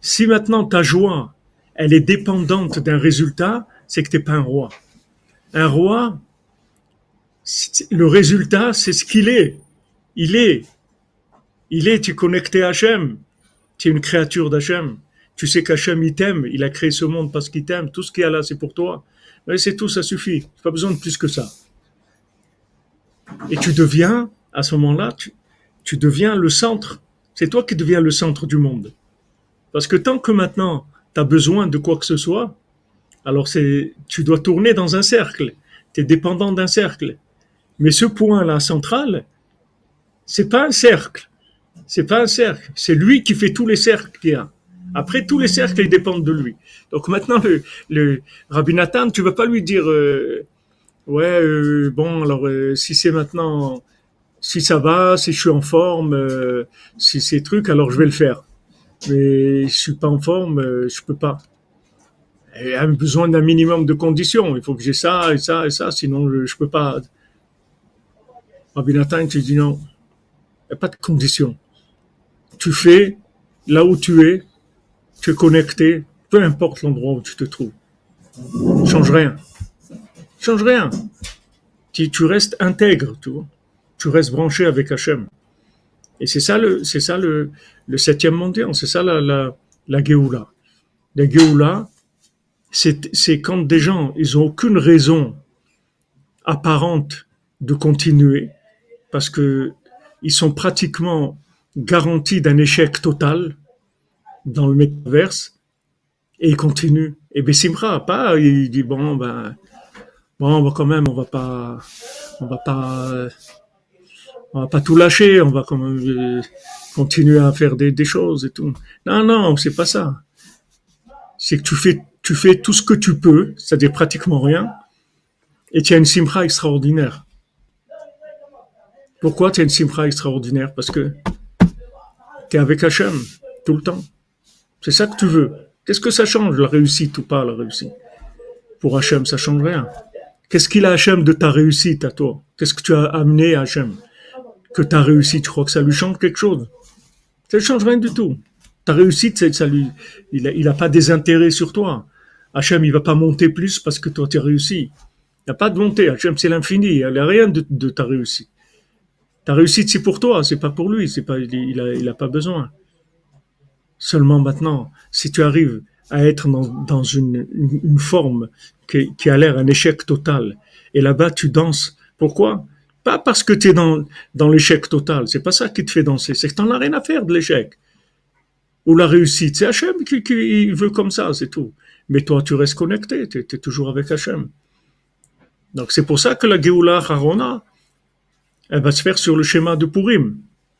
Speaker 3: si maintenant ta joie, elle est dépendante d'un résultat, c'est que tu n'es pas un roi. Un roi, le résultat, c'est ce qu'il est. Il est. Il est, tu es connecté à Hachem. Tu es une créature d'Hachem. Tu sais qu'Hachem, il t'aime. Il a créé ce monde parce qu'il t'aime. Tout ce qu'il y a là, c'est pour toi. Mais c'est tout, ça suffit. Tu pas besoin de plus que ça. Et tu deviens, à ce moment-là, tu, tu deviens le centre. C'est toi qui deviens le centre du monde. Parce que tant que maintenant, tu as besoin de quoi que ce soit, alors c'est, tu dois tourner dans un cercle. Tu es dépendant d'un cercle. Mais ce point-là central, c'est pas un cercle. C'est pas un cercle. C'est lui qui fait tous les cercles qu'il y a. Après, tous les cercles, ils dépendent de lui. Donc maintenant, le, le Rabbi Nathan, tu vas pas lui dire, euh, ouais, euh, bon, alors euh, si c'est maintenant, si ça va, si je suis en forme, si c'est truc, alors je vais le faire. Mais je suis pas en forme, je peux pas. Il a besoin d'un minimum de conditions. Il faut que j'ai ça et ça et ça, sinon je, je peux pas. Rabbi Nathan, tu dis non, il n'y a pas de conditions. Tu fais là où tu es, tu es connecté, peu importe l'endroit où tu te trouves. Change rien. Change rien. Tu, tu restes intègre, tu vois. Tu restes branché avec Hachem. Et c'est ça le, c'est ça le, septième mondial, c'est ça la, la, la Géoula. La Géoula, c'est, c'est quand des gens, ils ont aucune raison apparente de continuer, parce que ils sont pratiquement garantis d'un échec total dans le métaverse, et ils continuent. Et Bessimra, pas, il dit bon, ben, bon, bah, quand même, on va pas, on va pas, on va pas tout lâcher, on va quand même euh, continuer à faire des, des choses et tout. Non, non, c'est pas ça. C'est que tu fais, tu fais tout ce que tu peux, c'est-à-dire pratiquement rien, et tu as une simra extraordinaire. Pourquoi tu as une simra extraordinaire? Parce que tu es avec Hachem tout le temps. C'est ça que tu veux. Qu'est-ce que ça change, la réussite ou pas la réussite? Pour Hachem, ça change rien. Qu'est-ce qu'il a Hachem de ta réussite à toi? Qu'est-ce que tu as amené à Hachem? Que ta réussite, tu crois que ça lui change quelque chose Ça ne change rien du tout. Ta réussite, ça lui, il n'a a pas des intérêts sur toi. Hachem, il va pas monter plus parce que toi, tu as réussi. Il n'y a pas de montée. Hachem, c'est l'infini. Il n'y a rien de, ta réussite. Ta réussite, c'est pour toi, c'est pas pour lui. C'est pas, il, il a, il a pas besoin. Seulement maintenant, si tu arrives à être dans, une, forme qui, a l'air un échec total, et là-bas tu danses, pourquoi? Pas parce que tu es dans, l'échec total, c'est pas ça qui te fait danser, c'est que tu n'en as rien à faire de l'échec. Ou la réussite, c'est Hachem qui, qui veut comme ça, c'est tout. Mais toi, tu restes connecté, tu es, toujours avec Hachem. Donc c'est pour ça que la Géoula Harona, elle va se faire sur le schéma de Purim.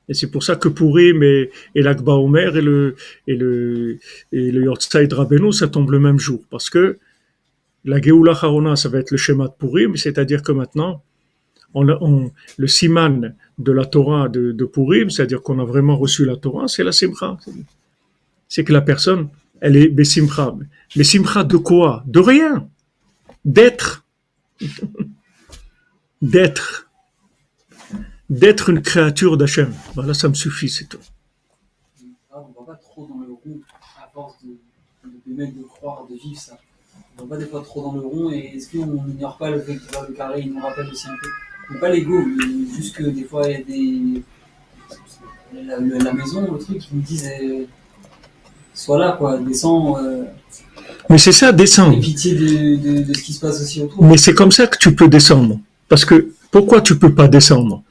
Speaker 3: Et c'est pour ça que Purim et, et l'Akba Omer et le, et le, et le Yortzeit Rabbeinu, ça tombe le même jour. Parce que la Géoula Harona, ça va être le schéma de Purim, c'est-à-dire que maintenant, on, on, le siman de la Torah de, de Purim, c'est-à-dire qu'on a vraiment reçu la Torah, c'est la Simcha. C'est que la personne, elle est Bessimcha. Mais Simcha de quoi? De rien. D'être. D'être d'être une créature d'Hachem. Voilà, ça me suffit, c'est tout.
Speaker 5: Ah, on va pas trop dans le roux à force de, de, de, de croire, de vivre ça. on va pas des fois trop dans le rond et est-ce qu'on n'ignore pas le fait que le carré il nous rappelle aussi un peu mais pas l'ego juste que des fois il y a des la, la- la maison le truc ils nous disent euh, sois là quoi descends euh,
Speaker 3: Mais c'est ça, descendre.
Speaker 5: pitié de, de, de ce qui se passe aussi autour
Speaker 3: Mais c'est comme ça que tu peux descendre. Parce que pourquoi tu peux pas descendre?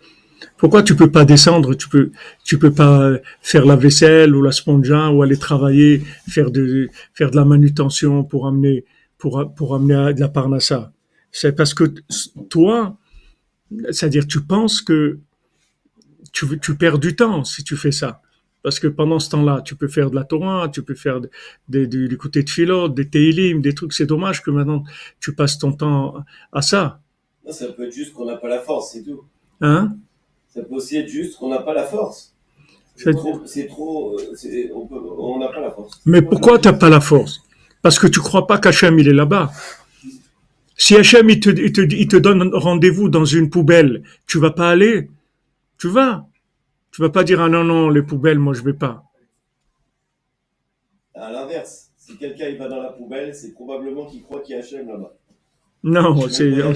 Speaker 3: Pourquoi tu peux pas descendre? Tu peux tu peux pas faire la vaisselle ou la spongia ou aller travailler, faire de faire de la manutention pour amener pour pour amener de la parnassa. C'est parce que toi, c'est-à-dire tu penses que tu tu perds du temps si tu fais ça. Parce que pendant ce temps-là, tu peux faire de la Torah, tu peux faire des, du côté de philo, des Teilim, des trucs. C'est dommage que maintenant tu passes ton temps à ça.
Speaker 1: Non, ça peut être juste qu'on n'a pas la force, c'est tout.
Speaker 3: Hein?
Speaker 1: Ça peut aussi être juste qu'on n'a pas la force.
Speaker 3: C'est-
Speaker 1: trop, c'est trop, euh, on n'a pas la force.
Speaker 3: Mais pourquoi t'as pas la force? Parce que tu crois pas qu'Hachem il est là-bas. Si Hachem il te, il te, il te donne rendez-vous dans une poubelle, tu vas pas aller. Tu vas. Tu vas pas dire ah non non les poubelles moi je vais pas.
Speaker 1: À l'inverse, si quelqu'un il va dans la poubelle, c'est probablement qu'il croit qu'il y a Hachem là-bas.
Speaker 3: Non, c'est
Speaker 1: ne
Speaker 3: en,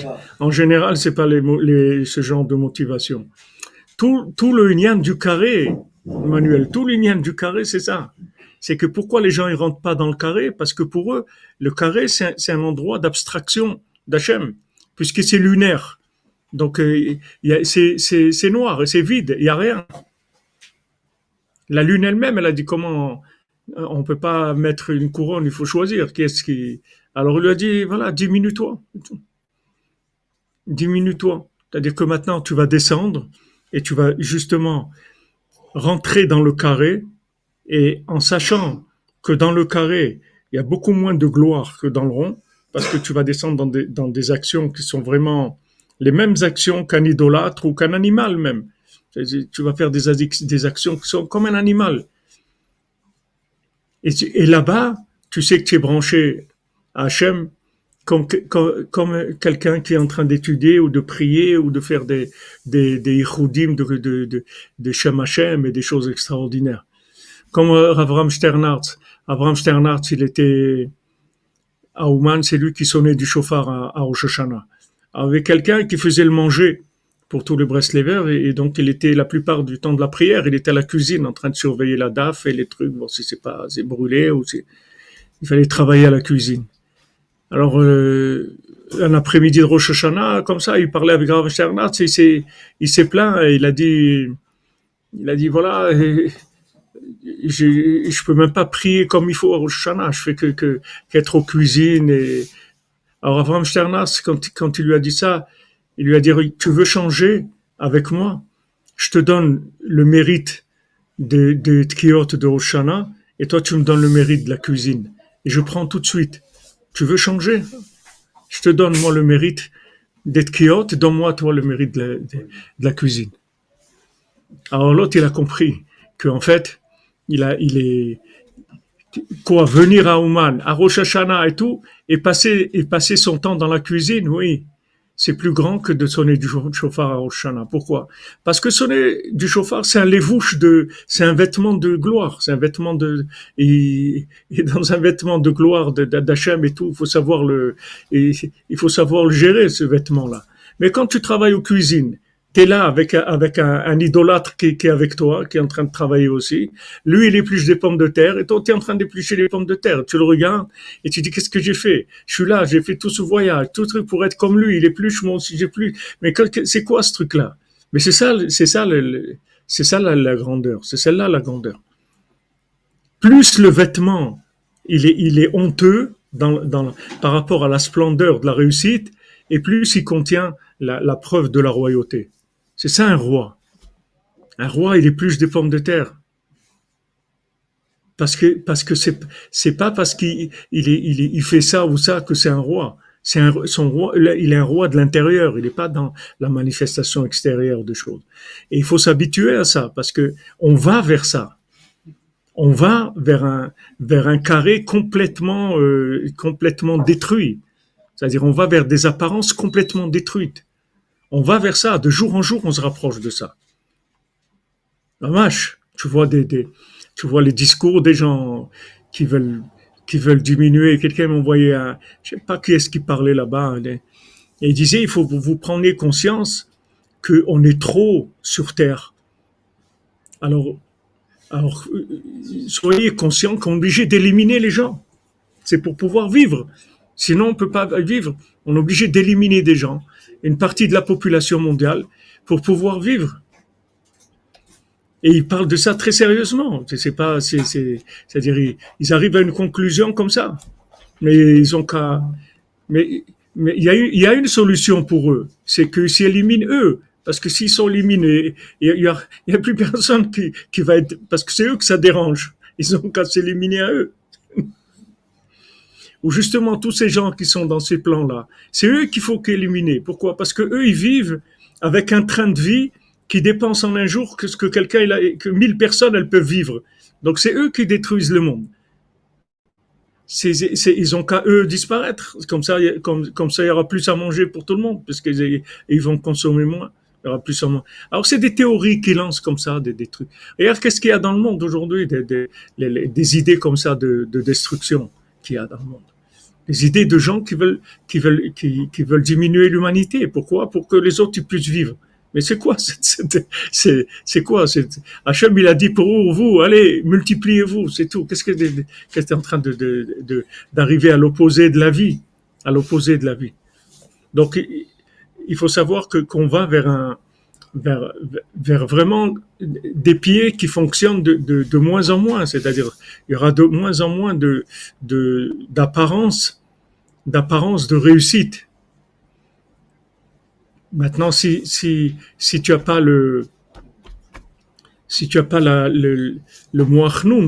Speaker 3: en général c'est pas les, mo- les ce genre de motivation. Tout le lien du carré, Emmanuel, tout le lien du carré c'est ça. C'est que pourquoi les gens ils rentrent pas dans le carré? Parce que pour eux le carré c'est un- endroit d'abstraction d'Hachem puisque c'est lunaire. Donc euh, c'est noir c'est vide, il y a rien. La lune elle-même, elle a dit comment on peut pas mettre une couronne, il faut choisir. Qui Alors il lui a dit voilà, diminue-toi, diminue-toi. C'est-à-dire que maintenant tu vas descendre et tu vas justement rentrer dans le carré et en sachant que dans le carré il y a beaucoup moins de gloire que dans le rond parce que tu vas descendre dans des, actions qui sont vraiment les mêmes actions qu'un idolâtre ou qu'un animal même. Tu vas faire des, actions qui sont comme un animal. Et là-bas, tu sais que tu es branché à Hachem comme, comme, comme quelqu'un qui est en train d'étudier ou de prier ou de faire des, des, des de, de, et des choses extraordinaires. Comme euh, Avram Sternhardt. Avram Sternhardt, il était à Ouman, c'est lui qui sonnait du chauffard à, à Rosh. Avec quelqu'un qui faisait le manger pour tous les Breslevers et, donc il était la plupart du temps de la prière, il était à la cuisine en train de surveiller la DAF et les trucs, voir si c'est pas c'est brûlé ou si il fallait travailler à la cuisine. Alors euh, un après-midi de Rosh Hashanah, comme ça, il parlait avec Rav Sternhardt, et il s'est il s'est plaint et il a dit il a dit voilà je je peux même pas prier comme il faut à Rosh Hashanah, je fais que que qu'être aux cuisines et alors Avram Sternhardt quand quand il lui a dit ça, il lui a dit tu veux changer avec moi, je te donne le mérite des des de Rosh Hashanah et toi tu me donnes le mérite de la cuisine. Et je prends tout de suite. Tu veux changer? Je te donne moi le mérite des tkiot, donne-moi toi le mérite de la, de, de la cuisine. Alors l'autre il a compris qu'en fait il a il est quoi venir à Ouman, à Rosh Hashanah et tout et passer et passer son temps dans la cuisine, oui. C'est plus grand que de sonner du chauffard à Rosh Hashanah. Pourquoi? Parce que sonner du chauffard, c'est un lévouche de, c'est un vêtement de gloire, c'est un vêtement de, et, et dans un vêtement de gloire d'Hachem et tout, il faut savoir le, et il faut savoir le gérer ce vêtement-là. Mais quand tu travailles aux cuisines, tu es là avec, avec un, un idolâtre qui, qui est avec toi, qui est en train de travailler aussi. Lui, il épluche des pommes de terre et toi, tu es en train d'éplucher des pommes de terre. Tu le regardes et tu dis, qu'est-ce que j'ai fait? Je suis là, j'ai fait tout ce voyage, tout truc pour être comme lui. Il épluche, moi aussi j'épluche. Mais c'est quoi ce truc-là? Mais c'est ça, c'est ça, c'est ça la, la grandeur. C'est celle-là la grandeur. Plus le vêtement, il est, il est honteux dans, dans, par rapport à la splendeur de la réussite, et plus il contient la, la preuve de la royauté. C'est ça un roi. Un roi, il épluche des pommes de terre. Parce que parce que c'est c'est pas parce qu'il il est, il est- fait ça ou ça que c'est un roi. C'est un son roi. Il est un roi de l'intérieur. Il n'est pas dans la manifestation extérieure des choses. Et il faut s'habituer à ça parce que on va vers ça. On va vers un vers un carré complètement euh, complètement détruit. C'est-à-dire on va vers des apparences complètement détruites. On va vers ça. De jour en jour, on se rapproche de ça. La tu vois des, des tu vois les discours des gens qui veulent qui veulent diminuer. Quelqu'un m'a envoyé un, je sais pas qui est-ce qui parlait là-bas, et il disait, il faut que vous preniez conscience qu'on est trop sur Terre. Alors, soyez conscients qu'on est obligé d'éliminer les gens. C'est pour pouvoir vivre. Sinon, on peut pas vivre. On est obligé d'éliminer des gens, une partie de la population mondiale, pour pouvoir vivre. Et ils parlent de ça très sérieusement. C'est pas, c'est, à dire ils, arrivent à une conclusion comme ça. Mais ils ont qu'à, il y a, une solution pour eux. C'est que s'ils éliminent eux, parce que s'ils sont éliminés, il y a, plus personne qui, qui va être, parce que c'est eux que ça dérange. Ils ont qu'à s'éliminer à eux. Ou justement, tous ces gens qui sont dans ces plans-là, c'est eux qu'il faut qu'éliminer. Pourquoi? Parce que eux, ils vivent avec un train de vie qui dépense en un jour que ce que quelqu'un, que mille personnes, elles peuvent vivre. Donc c'est eux qui détruisent le monde. Ils ont qu'à eux disparaître. Comme ça, comme, comme ça, il y aura plus à manger pour tout le monde, parce qu'ils ils vont consommer moins. Il y aura plus à manger. Alors c'est des théories qui lancent comme ça des, des trucs. Regarde qu'est-ce qu'il y a dans le monde aujourd'hui, des, des, des, idées comme ça de, de destruction? Qu'il y a dans le monde des idées de gens qui veulent, qui veulent, qui, veulent diminuer l'humanité. Pourquoi? Pour que les autres puissent vivre. Mais c'est quoi? C'est quoi? Hachem, il a dit pour vous, allez, multipliez-vous, c'est tout. Qu'est-ce que qu'est-ce que en train d'arriver à l'opposé de la vie, à l'opposé de la vie. Donc il faut savoir que qu'on va vers un vers, vraiment des pieds qui fonctionnent de, de, de moins en moins, c'est-à-dire il y aura de moins en moins de d'apparence d'apparence de réussite Maintenant, si, si, si tu as pas le, si tu as pas la, le,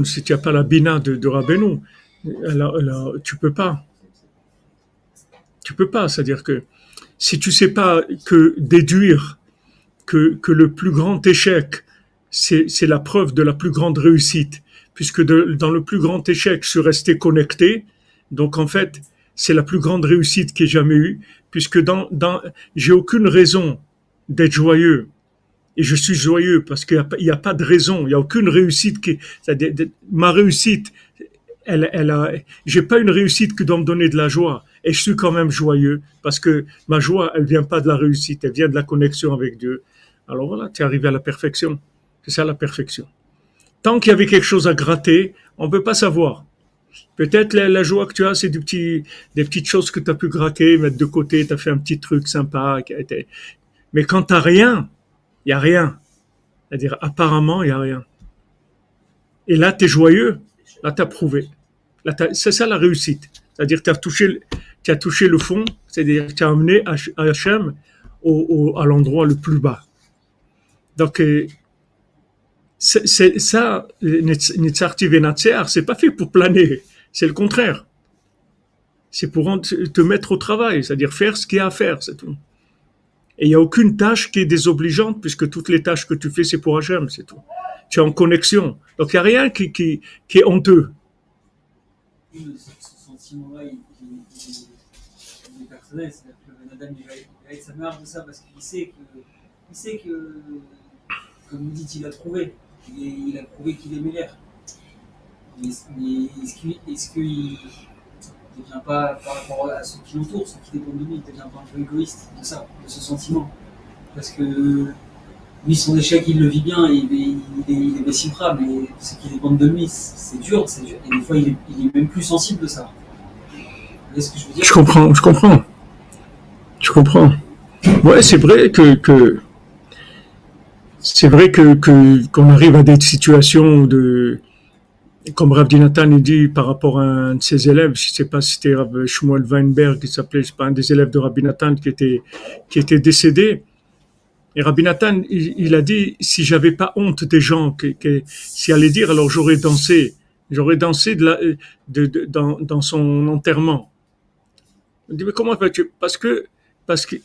Speaker 3: si tu as pas la bina de, de alors, alors, tu peux pas. Tu peux pas. C'est-à-dire que si tu sais pas que déduire que, le plus grand échec, c'est, la preuve de la plus grande réussite, puisque dans le plus grand échec, je suis resté connecté. Donc, en fait, c'est la plus grande réussite que j'ai jamais eue, puisque dans, j'ai aucune raison d'être joyeux. Et je suis joyeux parce qu'il n'y a, pas de raison, il n'y a aucune réussite qui, ma réussite, elle, elle a, j'ai pas une réussite que doit me donner de la joie. Et je suis quand même joyeux parce que ma joie, elle vient pas de la réussite, elle vient de la connexion avec Dieu. Alors voilà, tu es arrivé à la perfection. C'est ça la perfection. Tant qu'il y avait quelque chose à gratter, on peut pas savoir. Peut-être la, joie que tu as, c'est des, petites choses que tu as pu graquer, mettre de côté, tu as fait un petit truc sympa. Mais quand tu rien, il n'y a rien. C'est-à-dire, apparemment, il n'y a rien. Et là, tu es joyeux. Là, tu as prouvé. C'est ça la réussite. C'est-à-dire, tu as touché, tu as touché le fond. C'est-à-dire, tu as amené Hachem au, à l'endroit le plus bas. Donc, euh, c'est ça, c'est pas fait pour planer, c'est le contraire. C'est pour te mettre au travail, c'est-à-dire faire ce qu'il y a à faire, c'est tout. Et il n'y a aucune tâche qui est désobligeante, puisque toutes les tâches que tu fais, c'est pour Hachem, c'est tout. Tu es en connexion. Donc il n'y a rien qui, est honteux.
Speaker 5: Ce sentiment-là, il, est personnel, c'est-à-dire que Nadam, il va être sa de ça, parce qu'il sait que, comme vous dites, il a trouvé il, a prouvé qu'il est meilleur. Mais, est-ce qu'il ne devient pas, par rapport à ceux qui l'entourent, ceux qui dépendent de lui, il devient pas un peu égoïste de ça, de ce sentiment? Parce que lui, son échec, il le vit bien, il, il, est, il mais ceux qui dépendent de lui, c'est dur, c'est dur. Et des fois, il est, même plus sensible de ça.
Speaker 3: ce que je veux dire? Je comprends, je comprends. Je comprends. Ouais, c'est vrai que c'est vrai que qu'on arrive à des situations de comme Rav Dinatan dit par rapport à un de ses élèves, je ne sais pas si c'était Rav Shmuel Weinberg qui s'appelait, pas un des élèves de Rav Dinatan qui était qui était décédé. Et Rabbi Nathan, il, a dit, si j'avais pas honte des gens qui, qui s'y allaient dire, alors j'aurais dansé, j'aurais dansé de la, de, de, dans, dans son enterrement. Il dit, mais comment vas-tu Parce que, parce que,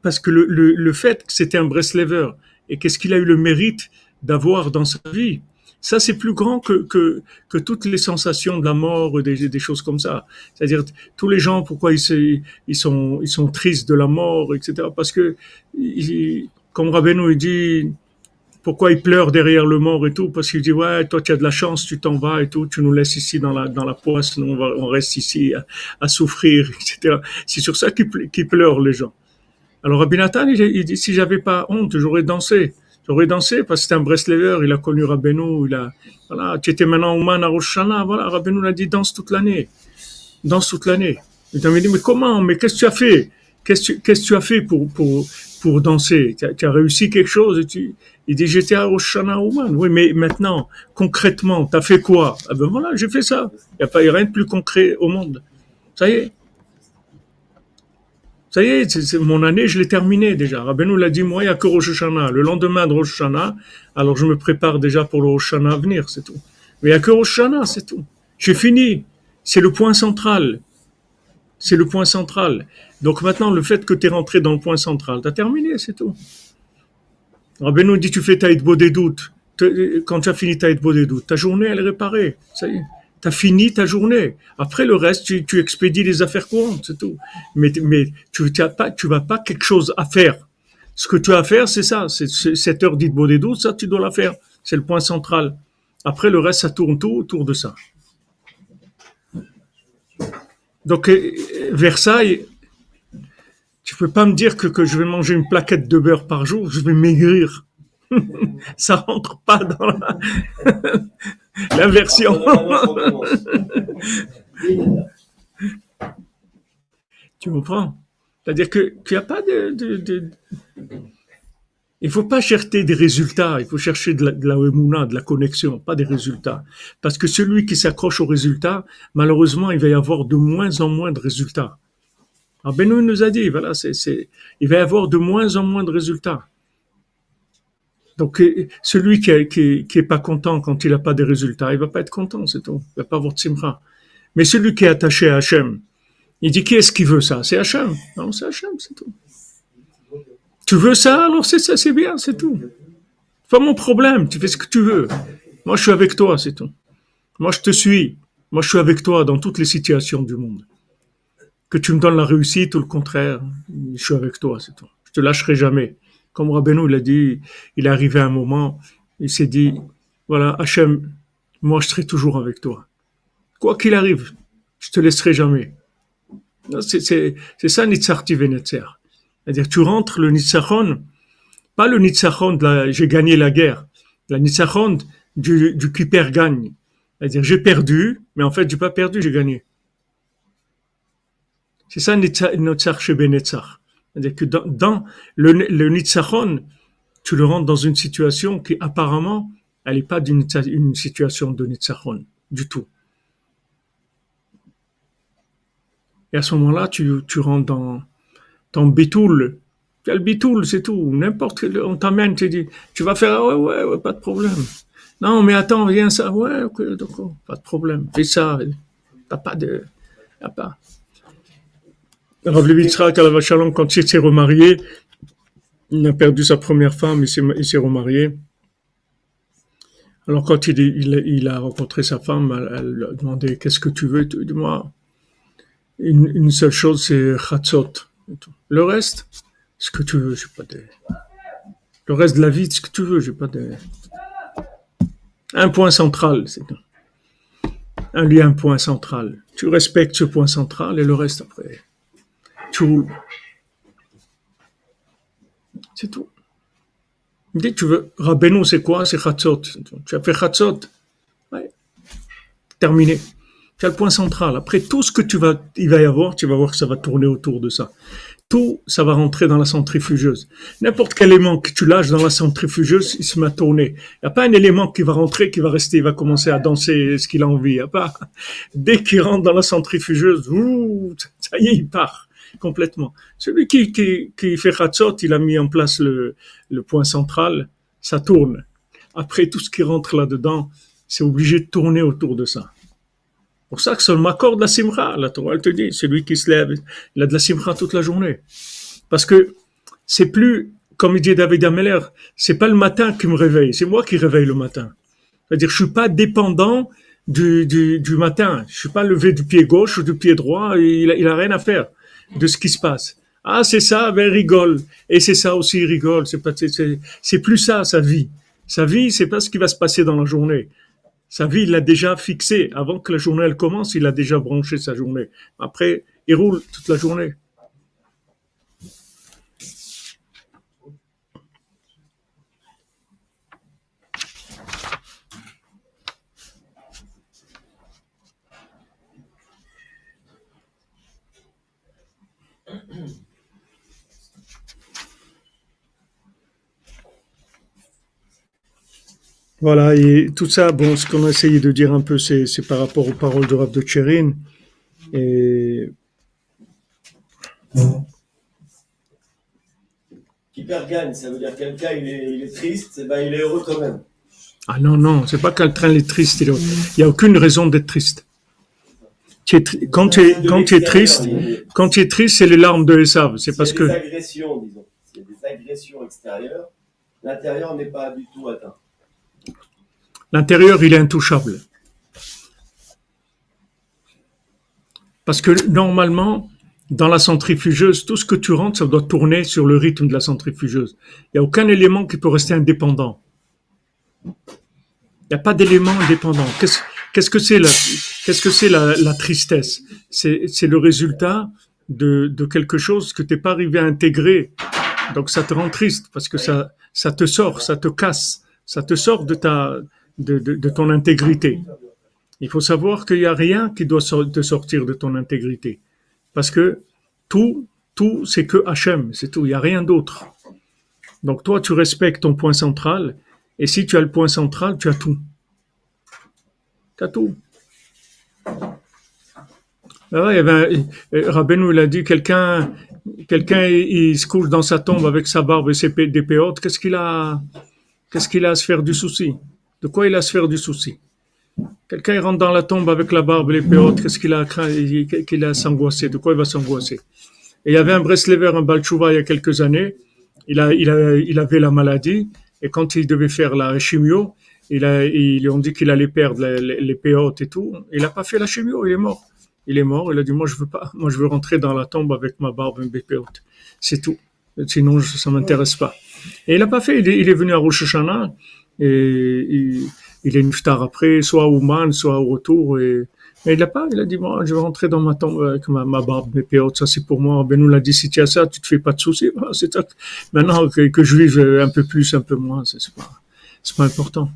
Speaker 3: parce que le, le, le fait que c'était un Breslever, et qu'est-ce qu'il a eu le mérite d'avoir dans sa vie? Ça, c'est plus grand que, que, que, toutes les sensations de la mort, des, des choses comme ça. C'est-à-dire, tous les gens, pourquoi ils, ils, sont, ils sont tristes de la mort, etc. Parce que, comme Rabbeinu dit, pourquoi il pleure derrière le mort et tout? Parce qu'il dit ouais, toi tu as de la chance, tu t'en vas et tout, tu nous laisses ici dans la dans la poisse, nous on, va- on reste ici à, souffrir, etc. C'est sur ça qu'ils qu'ils pleurent les gens. Alors Rabbi Nathan, il, dit si j'avais pas honte, j'aurais dansé. J'aurais dansé parce que c'était un Breslever, il a connu Rabbeinu, il a voilà, tu étais maintenant Ouman à Rosh Hashanah, voilà, Rabbeinu l'a dit danse toute l'année. Danse toute l'année. Il m'a dit mais comment Mais qu'est-ce que tu as fait? Qu'est-ce que tu- as fait pour pour pour danser? Tu as, réussi quelque chose et tu, Il dit j'étais à Rosh Hashanah Ouman. Oui, mais maintenant, concrètement, tu as fait quoi? Ah ben voilà, j'ai fait ça. Il n'y a pas a rien de plus concret au monde. Ça y est. Ça y est, c'est- mon année, je l'ai terminée déjà. Rabbeinu l'a dit, moi, il n'y a que Rosh. Le lendemain de Rosh alors je me prépare déjà pour le Rosh à venir, c'est tout. Mais il n'y a que Rosh c'est tout. J'ai fini. C'est le point central. C'est le point central. Donc maintenant, le fait que tu es rentré dans le point central, tu as terminé, c'est tout. Rabbeinu dit, tu fais ta hitbo des doutes. Te- Quand tu as fini ta hitbo des doutes, ta journée, elle est réparée. Ça y est. Tu as fini ta journée. Après le reste, tu, expédies les affaires courantes, c'est tout. Mais, mais tu n'as pas, vas pas quelque chose à faire. Ce que tu as à faire, c'est ça. C'est cette heure d'Itbo des doutes, ça, tu dois la faire. C'est le point central. Après, le reste, ça tourne tout autour de ça. Donc, euh, Versailles, tu peux pas me dire que, que je vais manger une plaquette de beurre par jour, je vais maigrir. ça rentre pas dans la- l'inversion. Tu comprends? C'est-à-dire que qu'il n'y a pas de, de, de- Il faut pas chercher des résultats, il faut chercher de la, de la émouna, de la connexion, pas des résultats. Parce que celui qui s'accroche aux résultats, malheureusement, il va y avoir de moins en moins de résultats. Alors Benoît nous a dit, voilà, c'est, il va y avoir de moins en moins de résultats. Donc, celui qui, est- qui, est- pas content quand il n'a pas de résultats, il va pas être content, c'est tout. Il va pas avoir de simra. Mais celui qui est attaché à Hachem, il dit qui est-ce qui veut ça? C'est Hachem. Non, c'est Hachem, c'est tout. Tu veux ça Alors c'est ça, c'est bien, c'est tout. Pas mon problème. Tu fais ce que tu veux. Moi, je suis avec toi, c'est tout. Moi, je te suis. Moi, je suis avec toi dans toutes les situations du monde. Que tu me donnes la réussite ou le contraire, je suis avec toi, c'est tout. Je te lâcherai jamais. Comme Rabbeinu, il a dit, il est arrivé à un moment, il s'est dit, voilà, Hachem, moi, je serai toujours avec toi. Quoi qu'il arrive, je te laisserai jamais. C'est ça, Nitzarti Venetzer. C'est-à-dire, tu rentres le Nitzachon, pas le Nitzachon de la, j'ai gagné la guerre. La Nitzachon du, du qui perd gagne. C'est-à-dire, j'ai perdu, mais en fait, j'ai pas perdu, j'ai gagné. C'est ça, Nitza- Nitzach Shebe Netzach. C'est-à-dire que dans, dans le, le tu le rentres dans une situation qui, apparemment, elle n'est pas une situation de Nitzachon, du tout. Et à ce moment-là, tu, tu rentres dans ton bitoul. Tu as le bitoul, c'est tout. N'importe quel, on t'amène, tu dis, tu vas faire, ouais, ouais, ouais, pas de problème. Non, mais attends, viens ça, ouais, d'accord, pas de problème. Fais ça. T'as pas de, t'as pas. Rav Levi Yitzhak, alav shalom, quand il s'est remarié, il a perdu sa première femme, il s'est, remarié. Alors quand il, a rencontré sa femme, elle, lui a demandé qu'est-ce que tu veux, et tout. il dit moi, une, seule chose, c'est chatzot. Le reste, ce que tu veux, j'ai pas de. Le reste de la vie, ce que tu veux, j'ai pas de. Un point central, c'est tout. Un lien, un point central. Tu respectes ce point central et le reste après, tu. C'est tout. Il dit, tu veux, Rabbeinu, c'est quoi? C'est chatzot. Tu as fait chatzot. Ouais. Terminé. Tu as le point central. Après, tout ce que tu vas, il va y avoir, tu vas voir que ça va tourner autour de ça. Tout, ça va rentrer dans la centrifugeuse. N'importe quel élément que tu lâches dans la centrifugeuse, il se met à tourner. Il n'y a pas un élément qui va rentrer, qui va rester, il va commencer à danser ce qu'il a envie. Il y. Dès qu'il rentre dans la centrifugeuse, ça y est, il part complètement. Celui qui, qui, fait Hatzot, il a mis en place le, le point central, ça tourne. Après, tout ce qui rentre là-dedans, c'est obligé de tourner autour de ça. pour ça que ça m'accorde la simra. La Torah, elle te dit, celui qui se lève, il a de la simra toute la journée. Parce que c'est plus, comme il dit David Ameller, c'est pas le matin qui me réveille, c'est moi qui réveille le matin. C'est-à-dire, je suis pas dépendant du, du, matin. Je suis pas levé du pied gauche ou du pied droit, il il a rien à faire de ce qui se passe. Ah, c'est ça, ben rigole. Et c'est ça aussi, il rigole. C'est pas, c'est, plus ça, sa vie. Sa vie, c'est pas ce qui va se passer dans la journée. Sa vie, il l'a déjà fixé. Avant que la journée elle commence, il a déjà branché sa journée. Après, il roule toute la journée. Voilà, et tout ça, bon, ce qu'on a essayé de dire un peu, c'est, c'est par rapport aux paroles de Rav de Tcherin. Et
Speaker 1: Qui perd gagne, ça veut dire quelqu'un il est, il est triste, et ben il est heureux quand même.
Speaker 3: Ah non, non, c'est pas qu'un train est triste. Il n'y a aucune raison d'être triste. Tu es tri- quand, tu es, quand tu es triste, quand tu es triste, c'est les larmes de Esav. C'est parce
Speaker 1: des
Speaker 3: que
Speaker 1: agressions, disons. C'est des agressions extérieures. L'intérieur n'est pas du tout atteint.
Speaker 3: L'intérieur, il est intouchable. Parce que normalement, dans la centrifugeuse, tout ce que tu rentres, ça doit tourner sur le rythme de la centrifugeuse. Il n'y a aucun élément qui peut rester indépendant. Il n'y a pas d'élément indépendant. Qu'est-ce que c'est la, tristesse? C'est le résultat de, quelque chose que tu n'es pas arrivé à intégrer. Donc ça te rend triste parce que ça te sort, ça te casse, ça te sort de ta, de, ton intégrité. Il faut savoir qu'il n'y a rien qui doit te sortir de ton intégrité. Parce que tout, tout, c'est que Hachem, c'est tout. Il n'y a rien d'autre. Donc toi, tu respectes ton point central. Et si tu as le point central, tu as tout. Tu as tout. Ah avait un- euh, Rabbeinu, il a dit quelqu'un, quelqu'un, il, se couche dans sa tombe avec sa barbe et ses des péotes. Qu'est-ce qu'il a, qu'est-ce qu'il a à se faire du souci? De quoi il a à se faire du souci? Quelqu'un rentre dans la tombe avec la barbe et les péotes, qu'est-ce qu'il a à qu'il a s'angoisser? De quoi il va s'angoisser? Il y avait un Breslever, un Balchouva, il y a quelques années. Il a, il a, il avait la maladie. Et quand il devait faire la chimio, il a, ils lui ont dit qu'il allait perdre les, les, et tout. Il n'a pas fait la chimio, il est mort. Il est mort, il a dit, moi je veux pas, moi je veux rentrer dans la tombe avec ma barbe et mes péotes. C'est tout. Sinon, ça m'intéresse pas. Et il n'a pas fait, il est, il est venu à Rosh et il, il est niftar après, soit au Man, soit au retour, et, mais il n'a pas, il a dit, moi, je vais rentrer dans ma tombe avec ma, barbe, mes péotes, ça c'est pour moi. Ben nous l'a dit, si tu as ça, tu te fais pas de soucis. Voilà, c'est. Maintenant, que, je vive un peu plus, un peu moins, c'est pas, c'est pas important.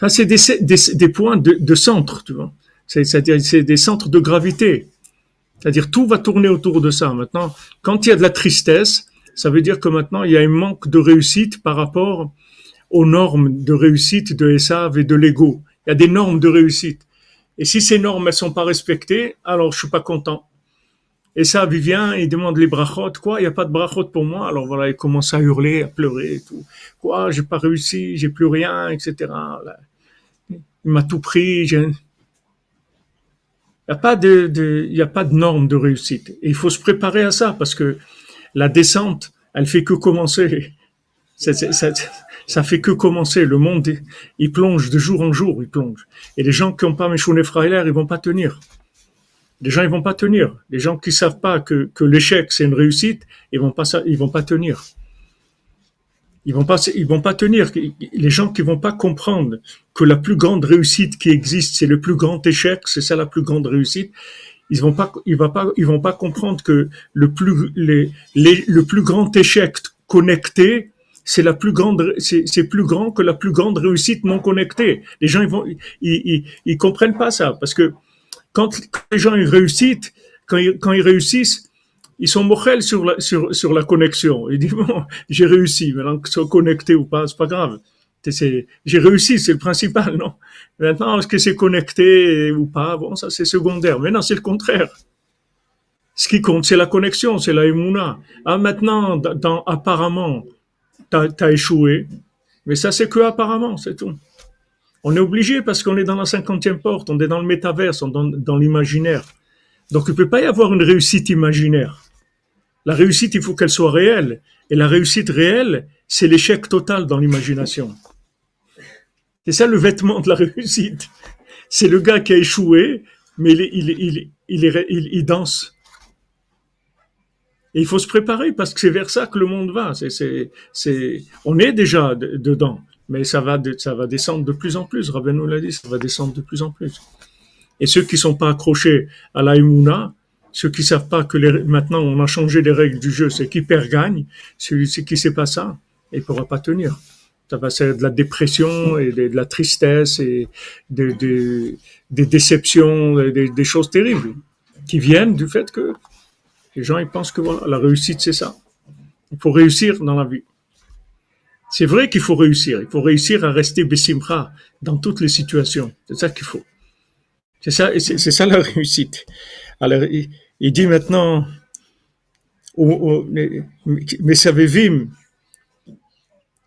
Speaker 3: Ça, c'est des, des, des points de, de centre, tu vois. C'est- C'est-à-dire, c'est des centres de gravité. C'est-à-dire, tout va tourner autour de ça. Maintenant, quand il y a de la tristesse, ça veut dire que maintenant, il y a un manque de réussite par rapport aux normes de réussite de Esav et de l'ego. Il y a des normes de réussite. Et si ces normes, elles sont pas respectées, alors je suis pas content. Et ça, il vient, il demande les brachot. Quoi, il n'y a pas de brachot pour moi. Alors voilà, il commence à hurler, à pleurer et tout. Quoi, j'ai pas réussi, j'ai plus rien, etc. Il m'a tout pris. Il n'y a pas de, de, y a pas de norme de réussite. Et il faut se préparer à ça parce que la descente, elle fait que commencer. Ça, ça fait que commencer. Le monde, il plonge de jour en jour, il plonge. Et les gens qui n'ont pas Meshouné Freiler, ils vont pas tenir. Les gens, ils vont pas tenir. Les gens qui savent pas que, que l'échec, c'est une réussite, ils vont pas, ils vont pas tenir. Ils vont pas, ils vont pas tenir. Les gens qui vont pas comprendre que la plus grande réussite qui existe, c'est le plus grand échec, c'est ça la plus grande réussite. Ils vont pas, ils vont pas, ils vont pas comprendre que le plus, les, les- le plus grand échec connecté, c'est la plus grande, c'est plus grand que la plus grande réussite non connectée. Les gens, ils vont, ils, ils, ils comprennent pas ça parce que quand, quand les gens ils réussissent, quand ils, quand ils réussissent, ils sont mochels sur la, sur, sur la connexion. Ils disent, bon, j'ai réussi, maintenant qu'ils soient connectés ou pas, c'est pas grave. J'ai réussi, c'est le principal, non? Maintenant, est-ce que c'est connecté ou pas? Bon, ça, c'est secondaire. Maintenant, c'est le contraire. Ce qui compte, c'est la connexion, c'est la émouna. Ah, maintenant, dans- apparemment, t'as, t'as échoué. Mais ça, c'est que apparemment, c'est tout. On est obligé parce qu'on est dans la cinquantième porte, on est dans le métaverse, on est dans, l'imaginaire. Donc, il peut pas y avoir une réussite imaginaire. La réussite, il faut qu'elle soit réelle. Et la réussite réelle, c'est l'échec total dans l'imagination. C'est ça le vêtement de la réussite. C'est le gars qui a échoué, mais il- il danse. Et il faut se préparer parce que c'est vers ça que le monde va. C'est, c'est, on est déjà de- dedans. mais ça va, descendre de plus en plus. Rabbeinu l'a dit, ça va descendre de plus en plus. Et ceux qui sont pas accrochés à la Emouna, ceux qui savent pas que maintenant on a changé les règles du jeu, c'est qui perd gagne, celui qui sait pas ça, il pourra pas tenir. Ça va ser de la dépression et de, la tristesse et de- de- des déceptions, des choses terribles qui viennent du fait que les gens ils pensent que voilà, la réussite c'est ça. Il faut réussir dans la vie. C'est vrai qu'il faut réussir. Il faut réussir à rester bessimra dans toutes les situations. C'est ça qu'il faut. C'est ça, c'est ça la réussite. Alors, il, dit maintenant, au- au- mais savez-vous,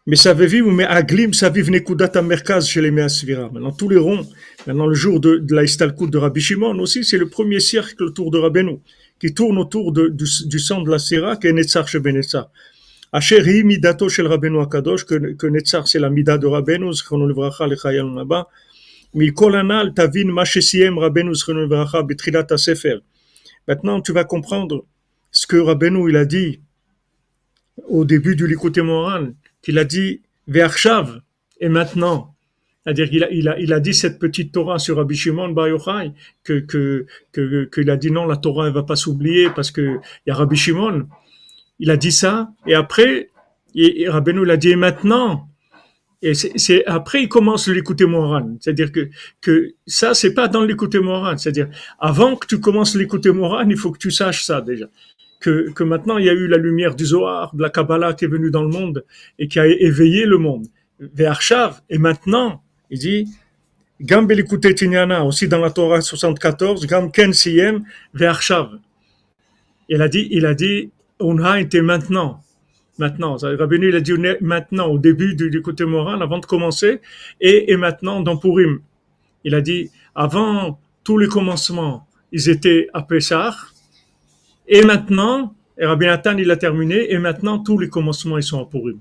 Speaker 3: mais savez-vous, mais aglim saviv nekudat merkaz chez les Measvira. Maintenant, tous les ronds, maintenant le jour de, de la de Rabbi Shimon aussi, c'est le premier cercle autour de Rabbeinu, qui tourne autour de- du, du de la Sera, qui est Netzar chez Benetzar. Asher hi midato shel Rabbeinu Akadosh, que, que Netzar c'est la mida de Rabbeinu, zchrono levracha lechayal naba. Mikol anal tavin ma shesiem Rabbeinu zchrono levracha betrilat sefer. Maintenant, tu vas comprendre ce que Rabbeinu il a dit au début du Likutei Moran, qu'il a dit Ve'achshav, et maintenant. C'est-à-dire qu'il a, il a, il a dit cette petite Torah sur Rabbi Shimon Bar Yochai, que, que, que, qu'il a dit non, la Torah, elle va pas s'oublier parce que il y a Rabbi Shimon. Il a dit ça, et après, et, et Rabbeinu l'a dit et maintenant? Et c'est, après, il commence l'écouter Moran. C'est-à-dire que, que ça, c'est pas dans l'écouter Moran. C'est-à-dire, avant que tu commences l'écouter Moran, il faut que tu saches ça déjà. Que, que maintenant, il y a eu la lumière du Zohar, de la Kabbalah qui est venue dans le monde et qui a éveillé le monde. Ve'arshav, et maintenant, il dit, Gam aussi dans la Torah 74, Gam ken siyem. Il a dit, il a dit, était maintenant. Maintenant. Il a dit maintenant, au début du, du côté moral, avant de commencer, et, et maintenant dans Purim. Il a dit, avant tous les commencements, ils étaient à Pessah, et maintenant, et Rabbi Nathan, il a terminé, et maintenant tous les commencements, ils sont à Purim.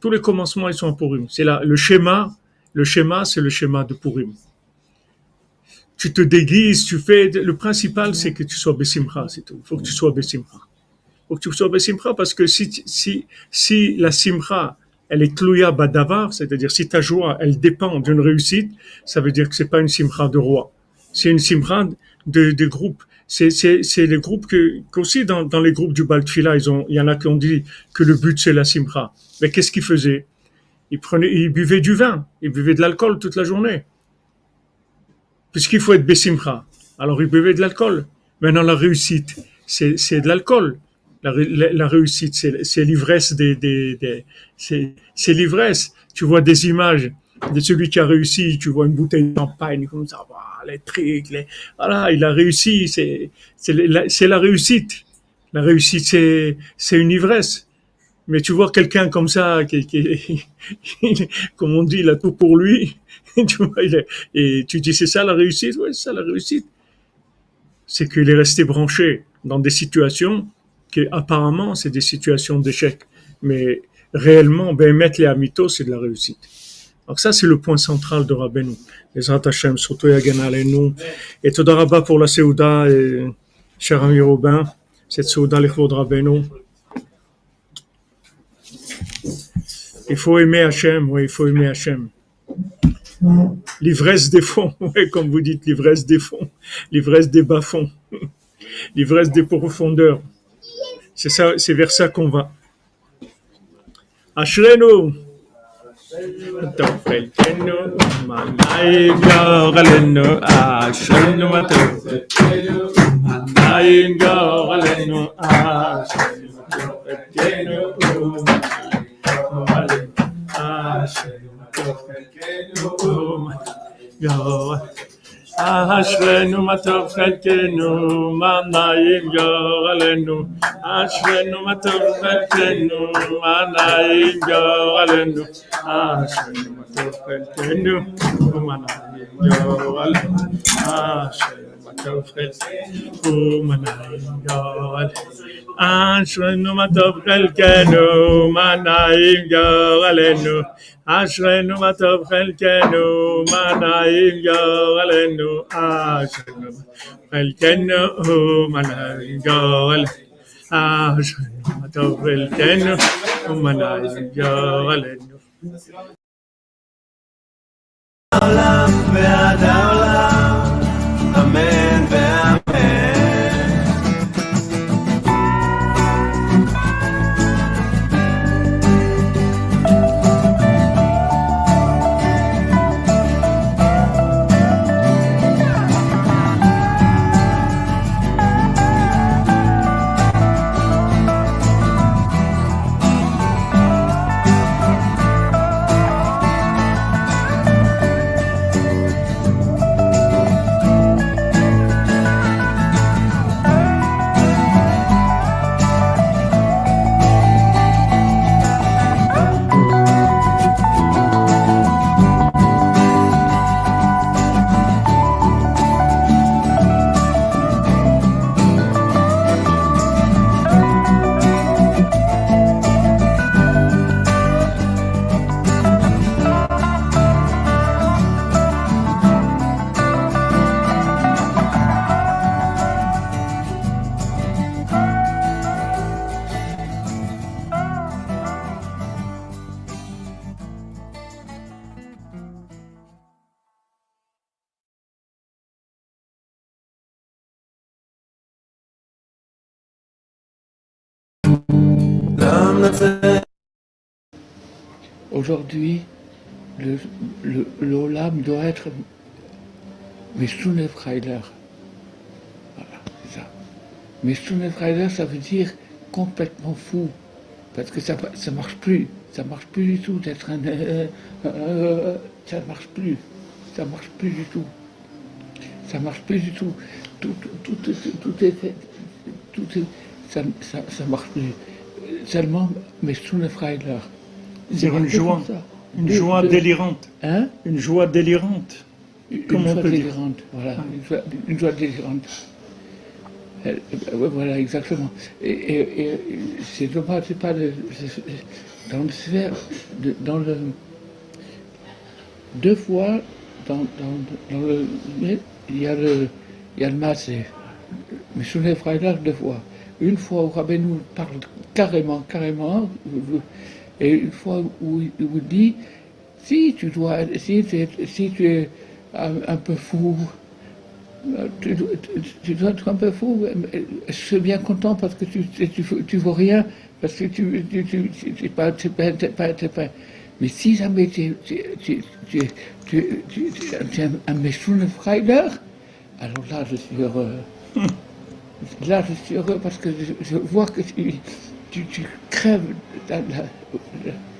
Speaker 3: Tous les commencements, ils sont à Purim. C'est là, le schéma, le schéma, c'est le schéma de Purim. Tu te déguises, tu fais, le principal, c'est que tu sois Bessimcha, c'est tout. Il faut que tu sois Bessimcha. Il faut que tu sois Bessimcha parce que si, si, si la Simcha, elle est Tlouya Badavar, c'est-à-dire si ta joie, elle dépend d'une réussite, ça veut dire que c'est pas une Simcha de roi. C'est une Simcha de, de groupe. C'est, les groupes que, qu'aussi dans, dans les groupes du Baltfila, ils ont, il y en a qui ont dit que le but c'est la Simcha. Mais qu'est-ce qu'ils faisaient? Ils prenaient, ils buvaient du vin, ils buvaient de l'alcool toute la journée. Puisqu'il faut être Bessimcha. Alors ils buvaient de l'alcool. Maintenant la réussite, c'est, de l'alcool. La, ré- la, la réussite, c'est, l'ivresse des, des, des- c'est, l'ivresse. Tu vois des images de celui qui a réussi, tu vois une bouteille de champagne comme ça, les trucs, voilà, il a réussi, c'est, la, réussite. La réussite, c'est une ivresse. Mais tu vois quelqu'un comme ça, qui, qui, comme on dit, il a tout pour lui. tu vois, il et tu dis, c'est ça la réussite? Oui, c'est ça la réussite. C'est qu'il est resté branché dans des situations qui, apparemment, c'est des situations d'échec. Mais réellement, ben, mettre les amitos, c'est de la réussite. Donc ça, c'est le point central de Rabbeinu. Les Hashem, surtout Yagan Aleinu. Et Toda Rabba pour la Seouda, et cher ami Robin, cette Seouda, les de Rabbeinu. Il faut aimer Hachem, oui, il faut aimer Hachem. L'ivresse des fonds, oui, comme vous dites, l'ivresse des fonds, l'ivresse des bas-fonds, l'ivresse des profondeurs. C'est vers ça qu'on va. אשרנו מה טוב חלקנו, מה נעים גורלנו, אשרנו מה טוב חלקנו, מה נעים גורלנו, אשרנו מה טוב חלקנו, מה נעים גורלנו, אשרנו מה טוב חלקנו, מה נעים גורלנו. אשרנו מה טוב חלקנו, מה נעים גורלנו. אשרנו מה טוב חלקנו, מה נעים גורלנו. אשרנו חלקנו, מה נעים גורלנו. אשרנו מה טוב חלקנו, מה נעים גורלנו.
Speaker 6: Aujourd'hui, le, le, l'Olam doit être Meshune Freiler. Voilà, c'est ça. Freiler, ça veut dire complètement fou. Parce que ça ne marche plus. Ça marche plus du tout d'être un. euh, euh, ça marche plus. Ça marche plus du tout. Ça marche plus du tout. Tout, tout, tout, est fait. Tout est, ça, ça, ça marche plus. Seulement Meshune Freiler.
Speaker 3: C'est une joie. Une
Speaker 6: De-
Speaker 3: joie
Speaker 6: de-
Speaker 3: délirante.
Speaker 6: Hein?
Speaker 3: Une joie délirante.
Speaker 6: Une
Speaker 3: Comment on
Speaker 6: joie
Speaker 3: peut dire
Speaker 6: délirante, voilà, une joie, une joie délirante. Euh, euh, voilà, exactement. Et, et- et c'est dommage, c'est pas le, dans le sphère, de- dans le, deux fois dans, dans, dans le, il y a le, il y a le massé. Mais sur les deux fois. Une fois où Rabbeinu parle carrément, carrément, et une fois où il vous dit, si tu dois, si tu es, si tu es un, un peu fou, euh, tu, dois- tu- tu dois être un peu fou. Je suis bien content parce que tu, tu, tu, vaux rien, parce que tu, tu, tu, pas, es pas, es pas, tu es pas- Mais si jamais tu, tu, tu, tu, tu, tu, un Freiler, alors là je suis heureux. Là je suis heureux parce que je, je vois que tu, tu, tu crèves la- la- Yeah.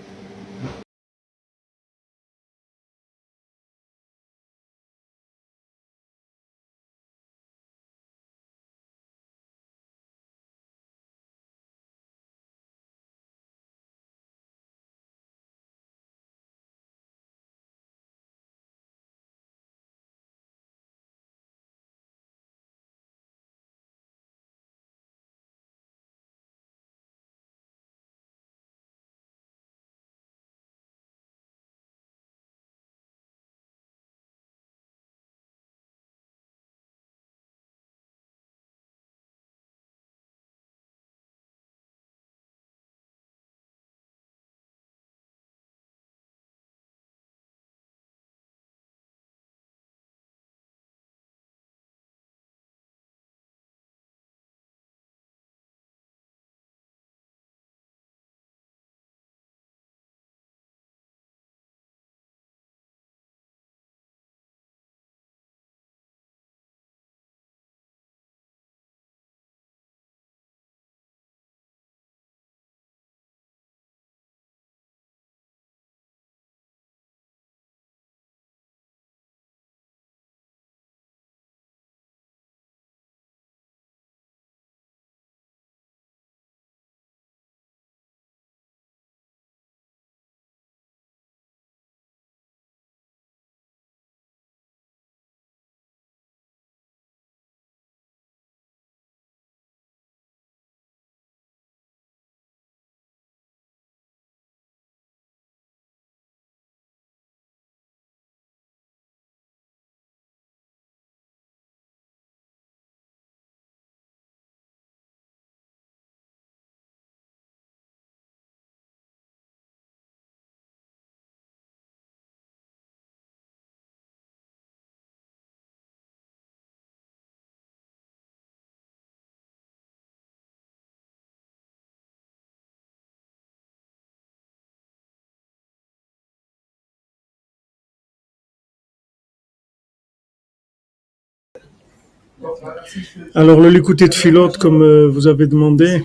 Speaker 3: Alors, le Likuté de Philote, comme euh, vous avez demandé,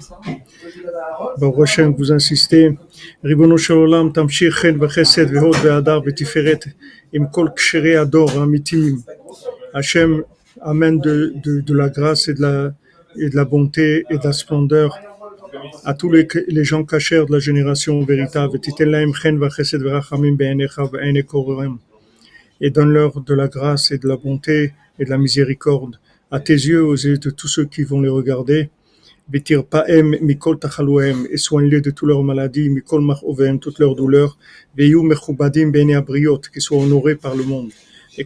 Speaker 3: Baruch vous insistez, Ribono Shalom, Tamshir, Chen, Bechesed, Vehod, Vehadar, Betiferet, Im Kol Kshire Ador, Amitim. Hachem amène de, de, de, la grâce et de la, et de la bonté et de la splendeur à tous les, les gens cachers de la génération véritable. Et donne-leur de la grâce et de la bonté et de la miséricorde à tes yeux, aux yeux de tous ceux qui vont les regarder. Et soigne-les de toutes leurs maladies, toutes leurs douleurs, veyu mechubadim bene abriot, qui soient honorés par le monde. Et.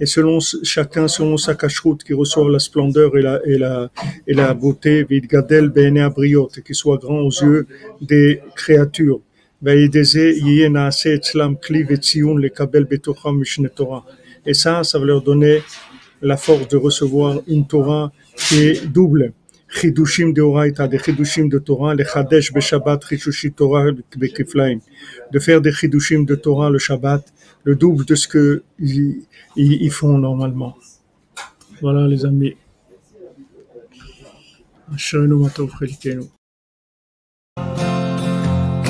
Speaker 3: Et selon chacun selon sa kashrut, qui reçoit la splendeur et la, et la, et la beauté, vidgadel bene abriot, qui soit grand aux yeux des créatures. ועל זה יהיה נעשה אצלם כלי וציון לקבל בתוכם משנה תורה. Et ça, ça va leur donner la force de recevoir une Torah qui est double. חידושים דאורייתא, des חידושים de Torah, לחדש בשבת חידושי תורה בכפליים. De faire des חידושים de Torah le Shabbat, le double de ce que ils, ils- ils font normalement. Voilà les amis. אשרינו מה טוב חלקנו.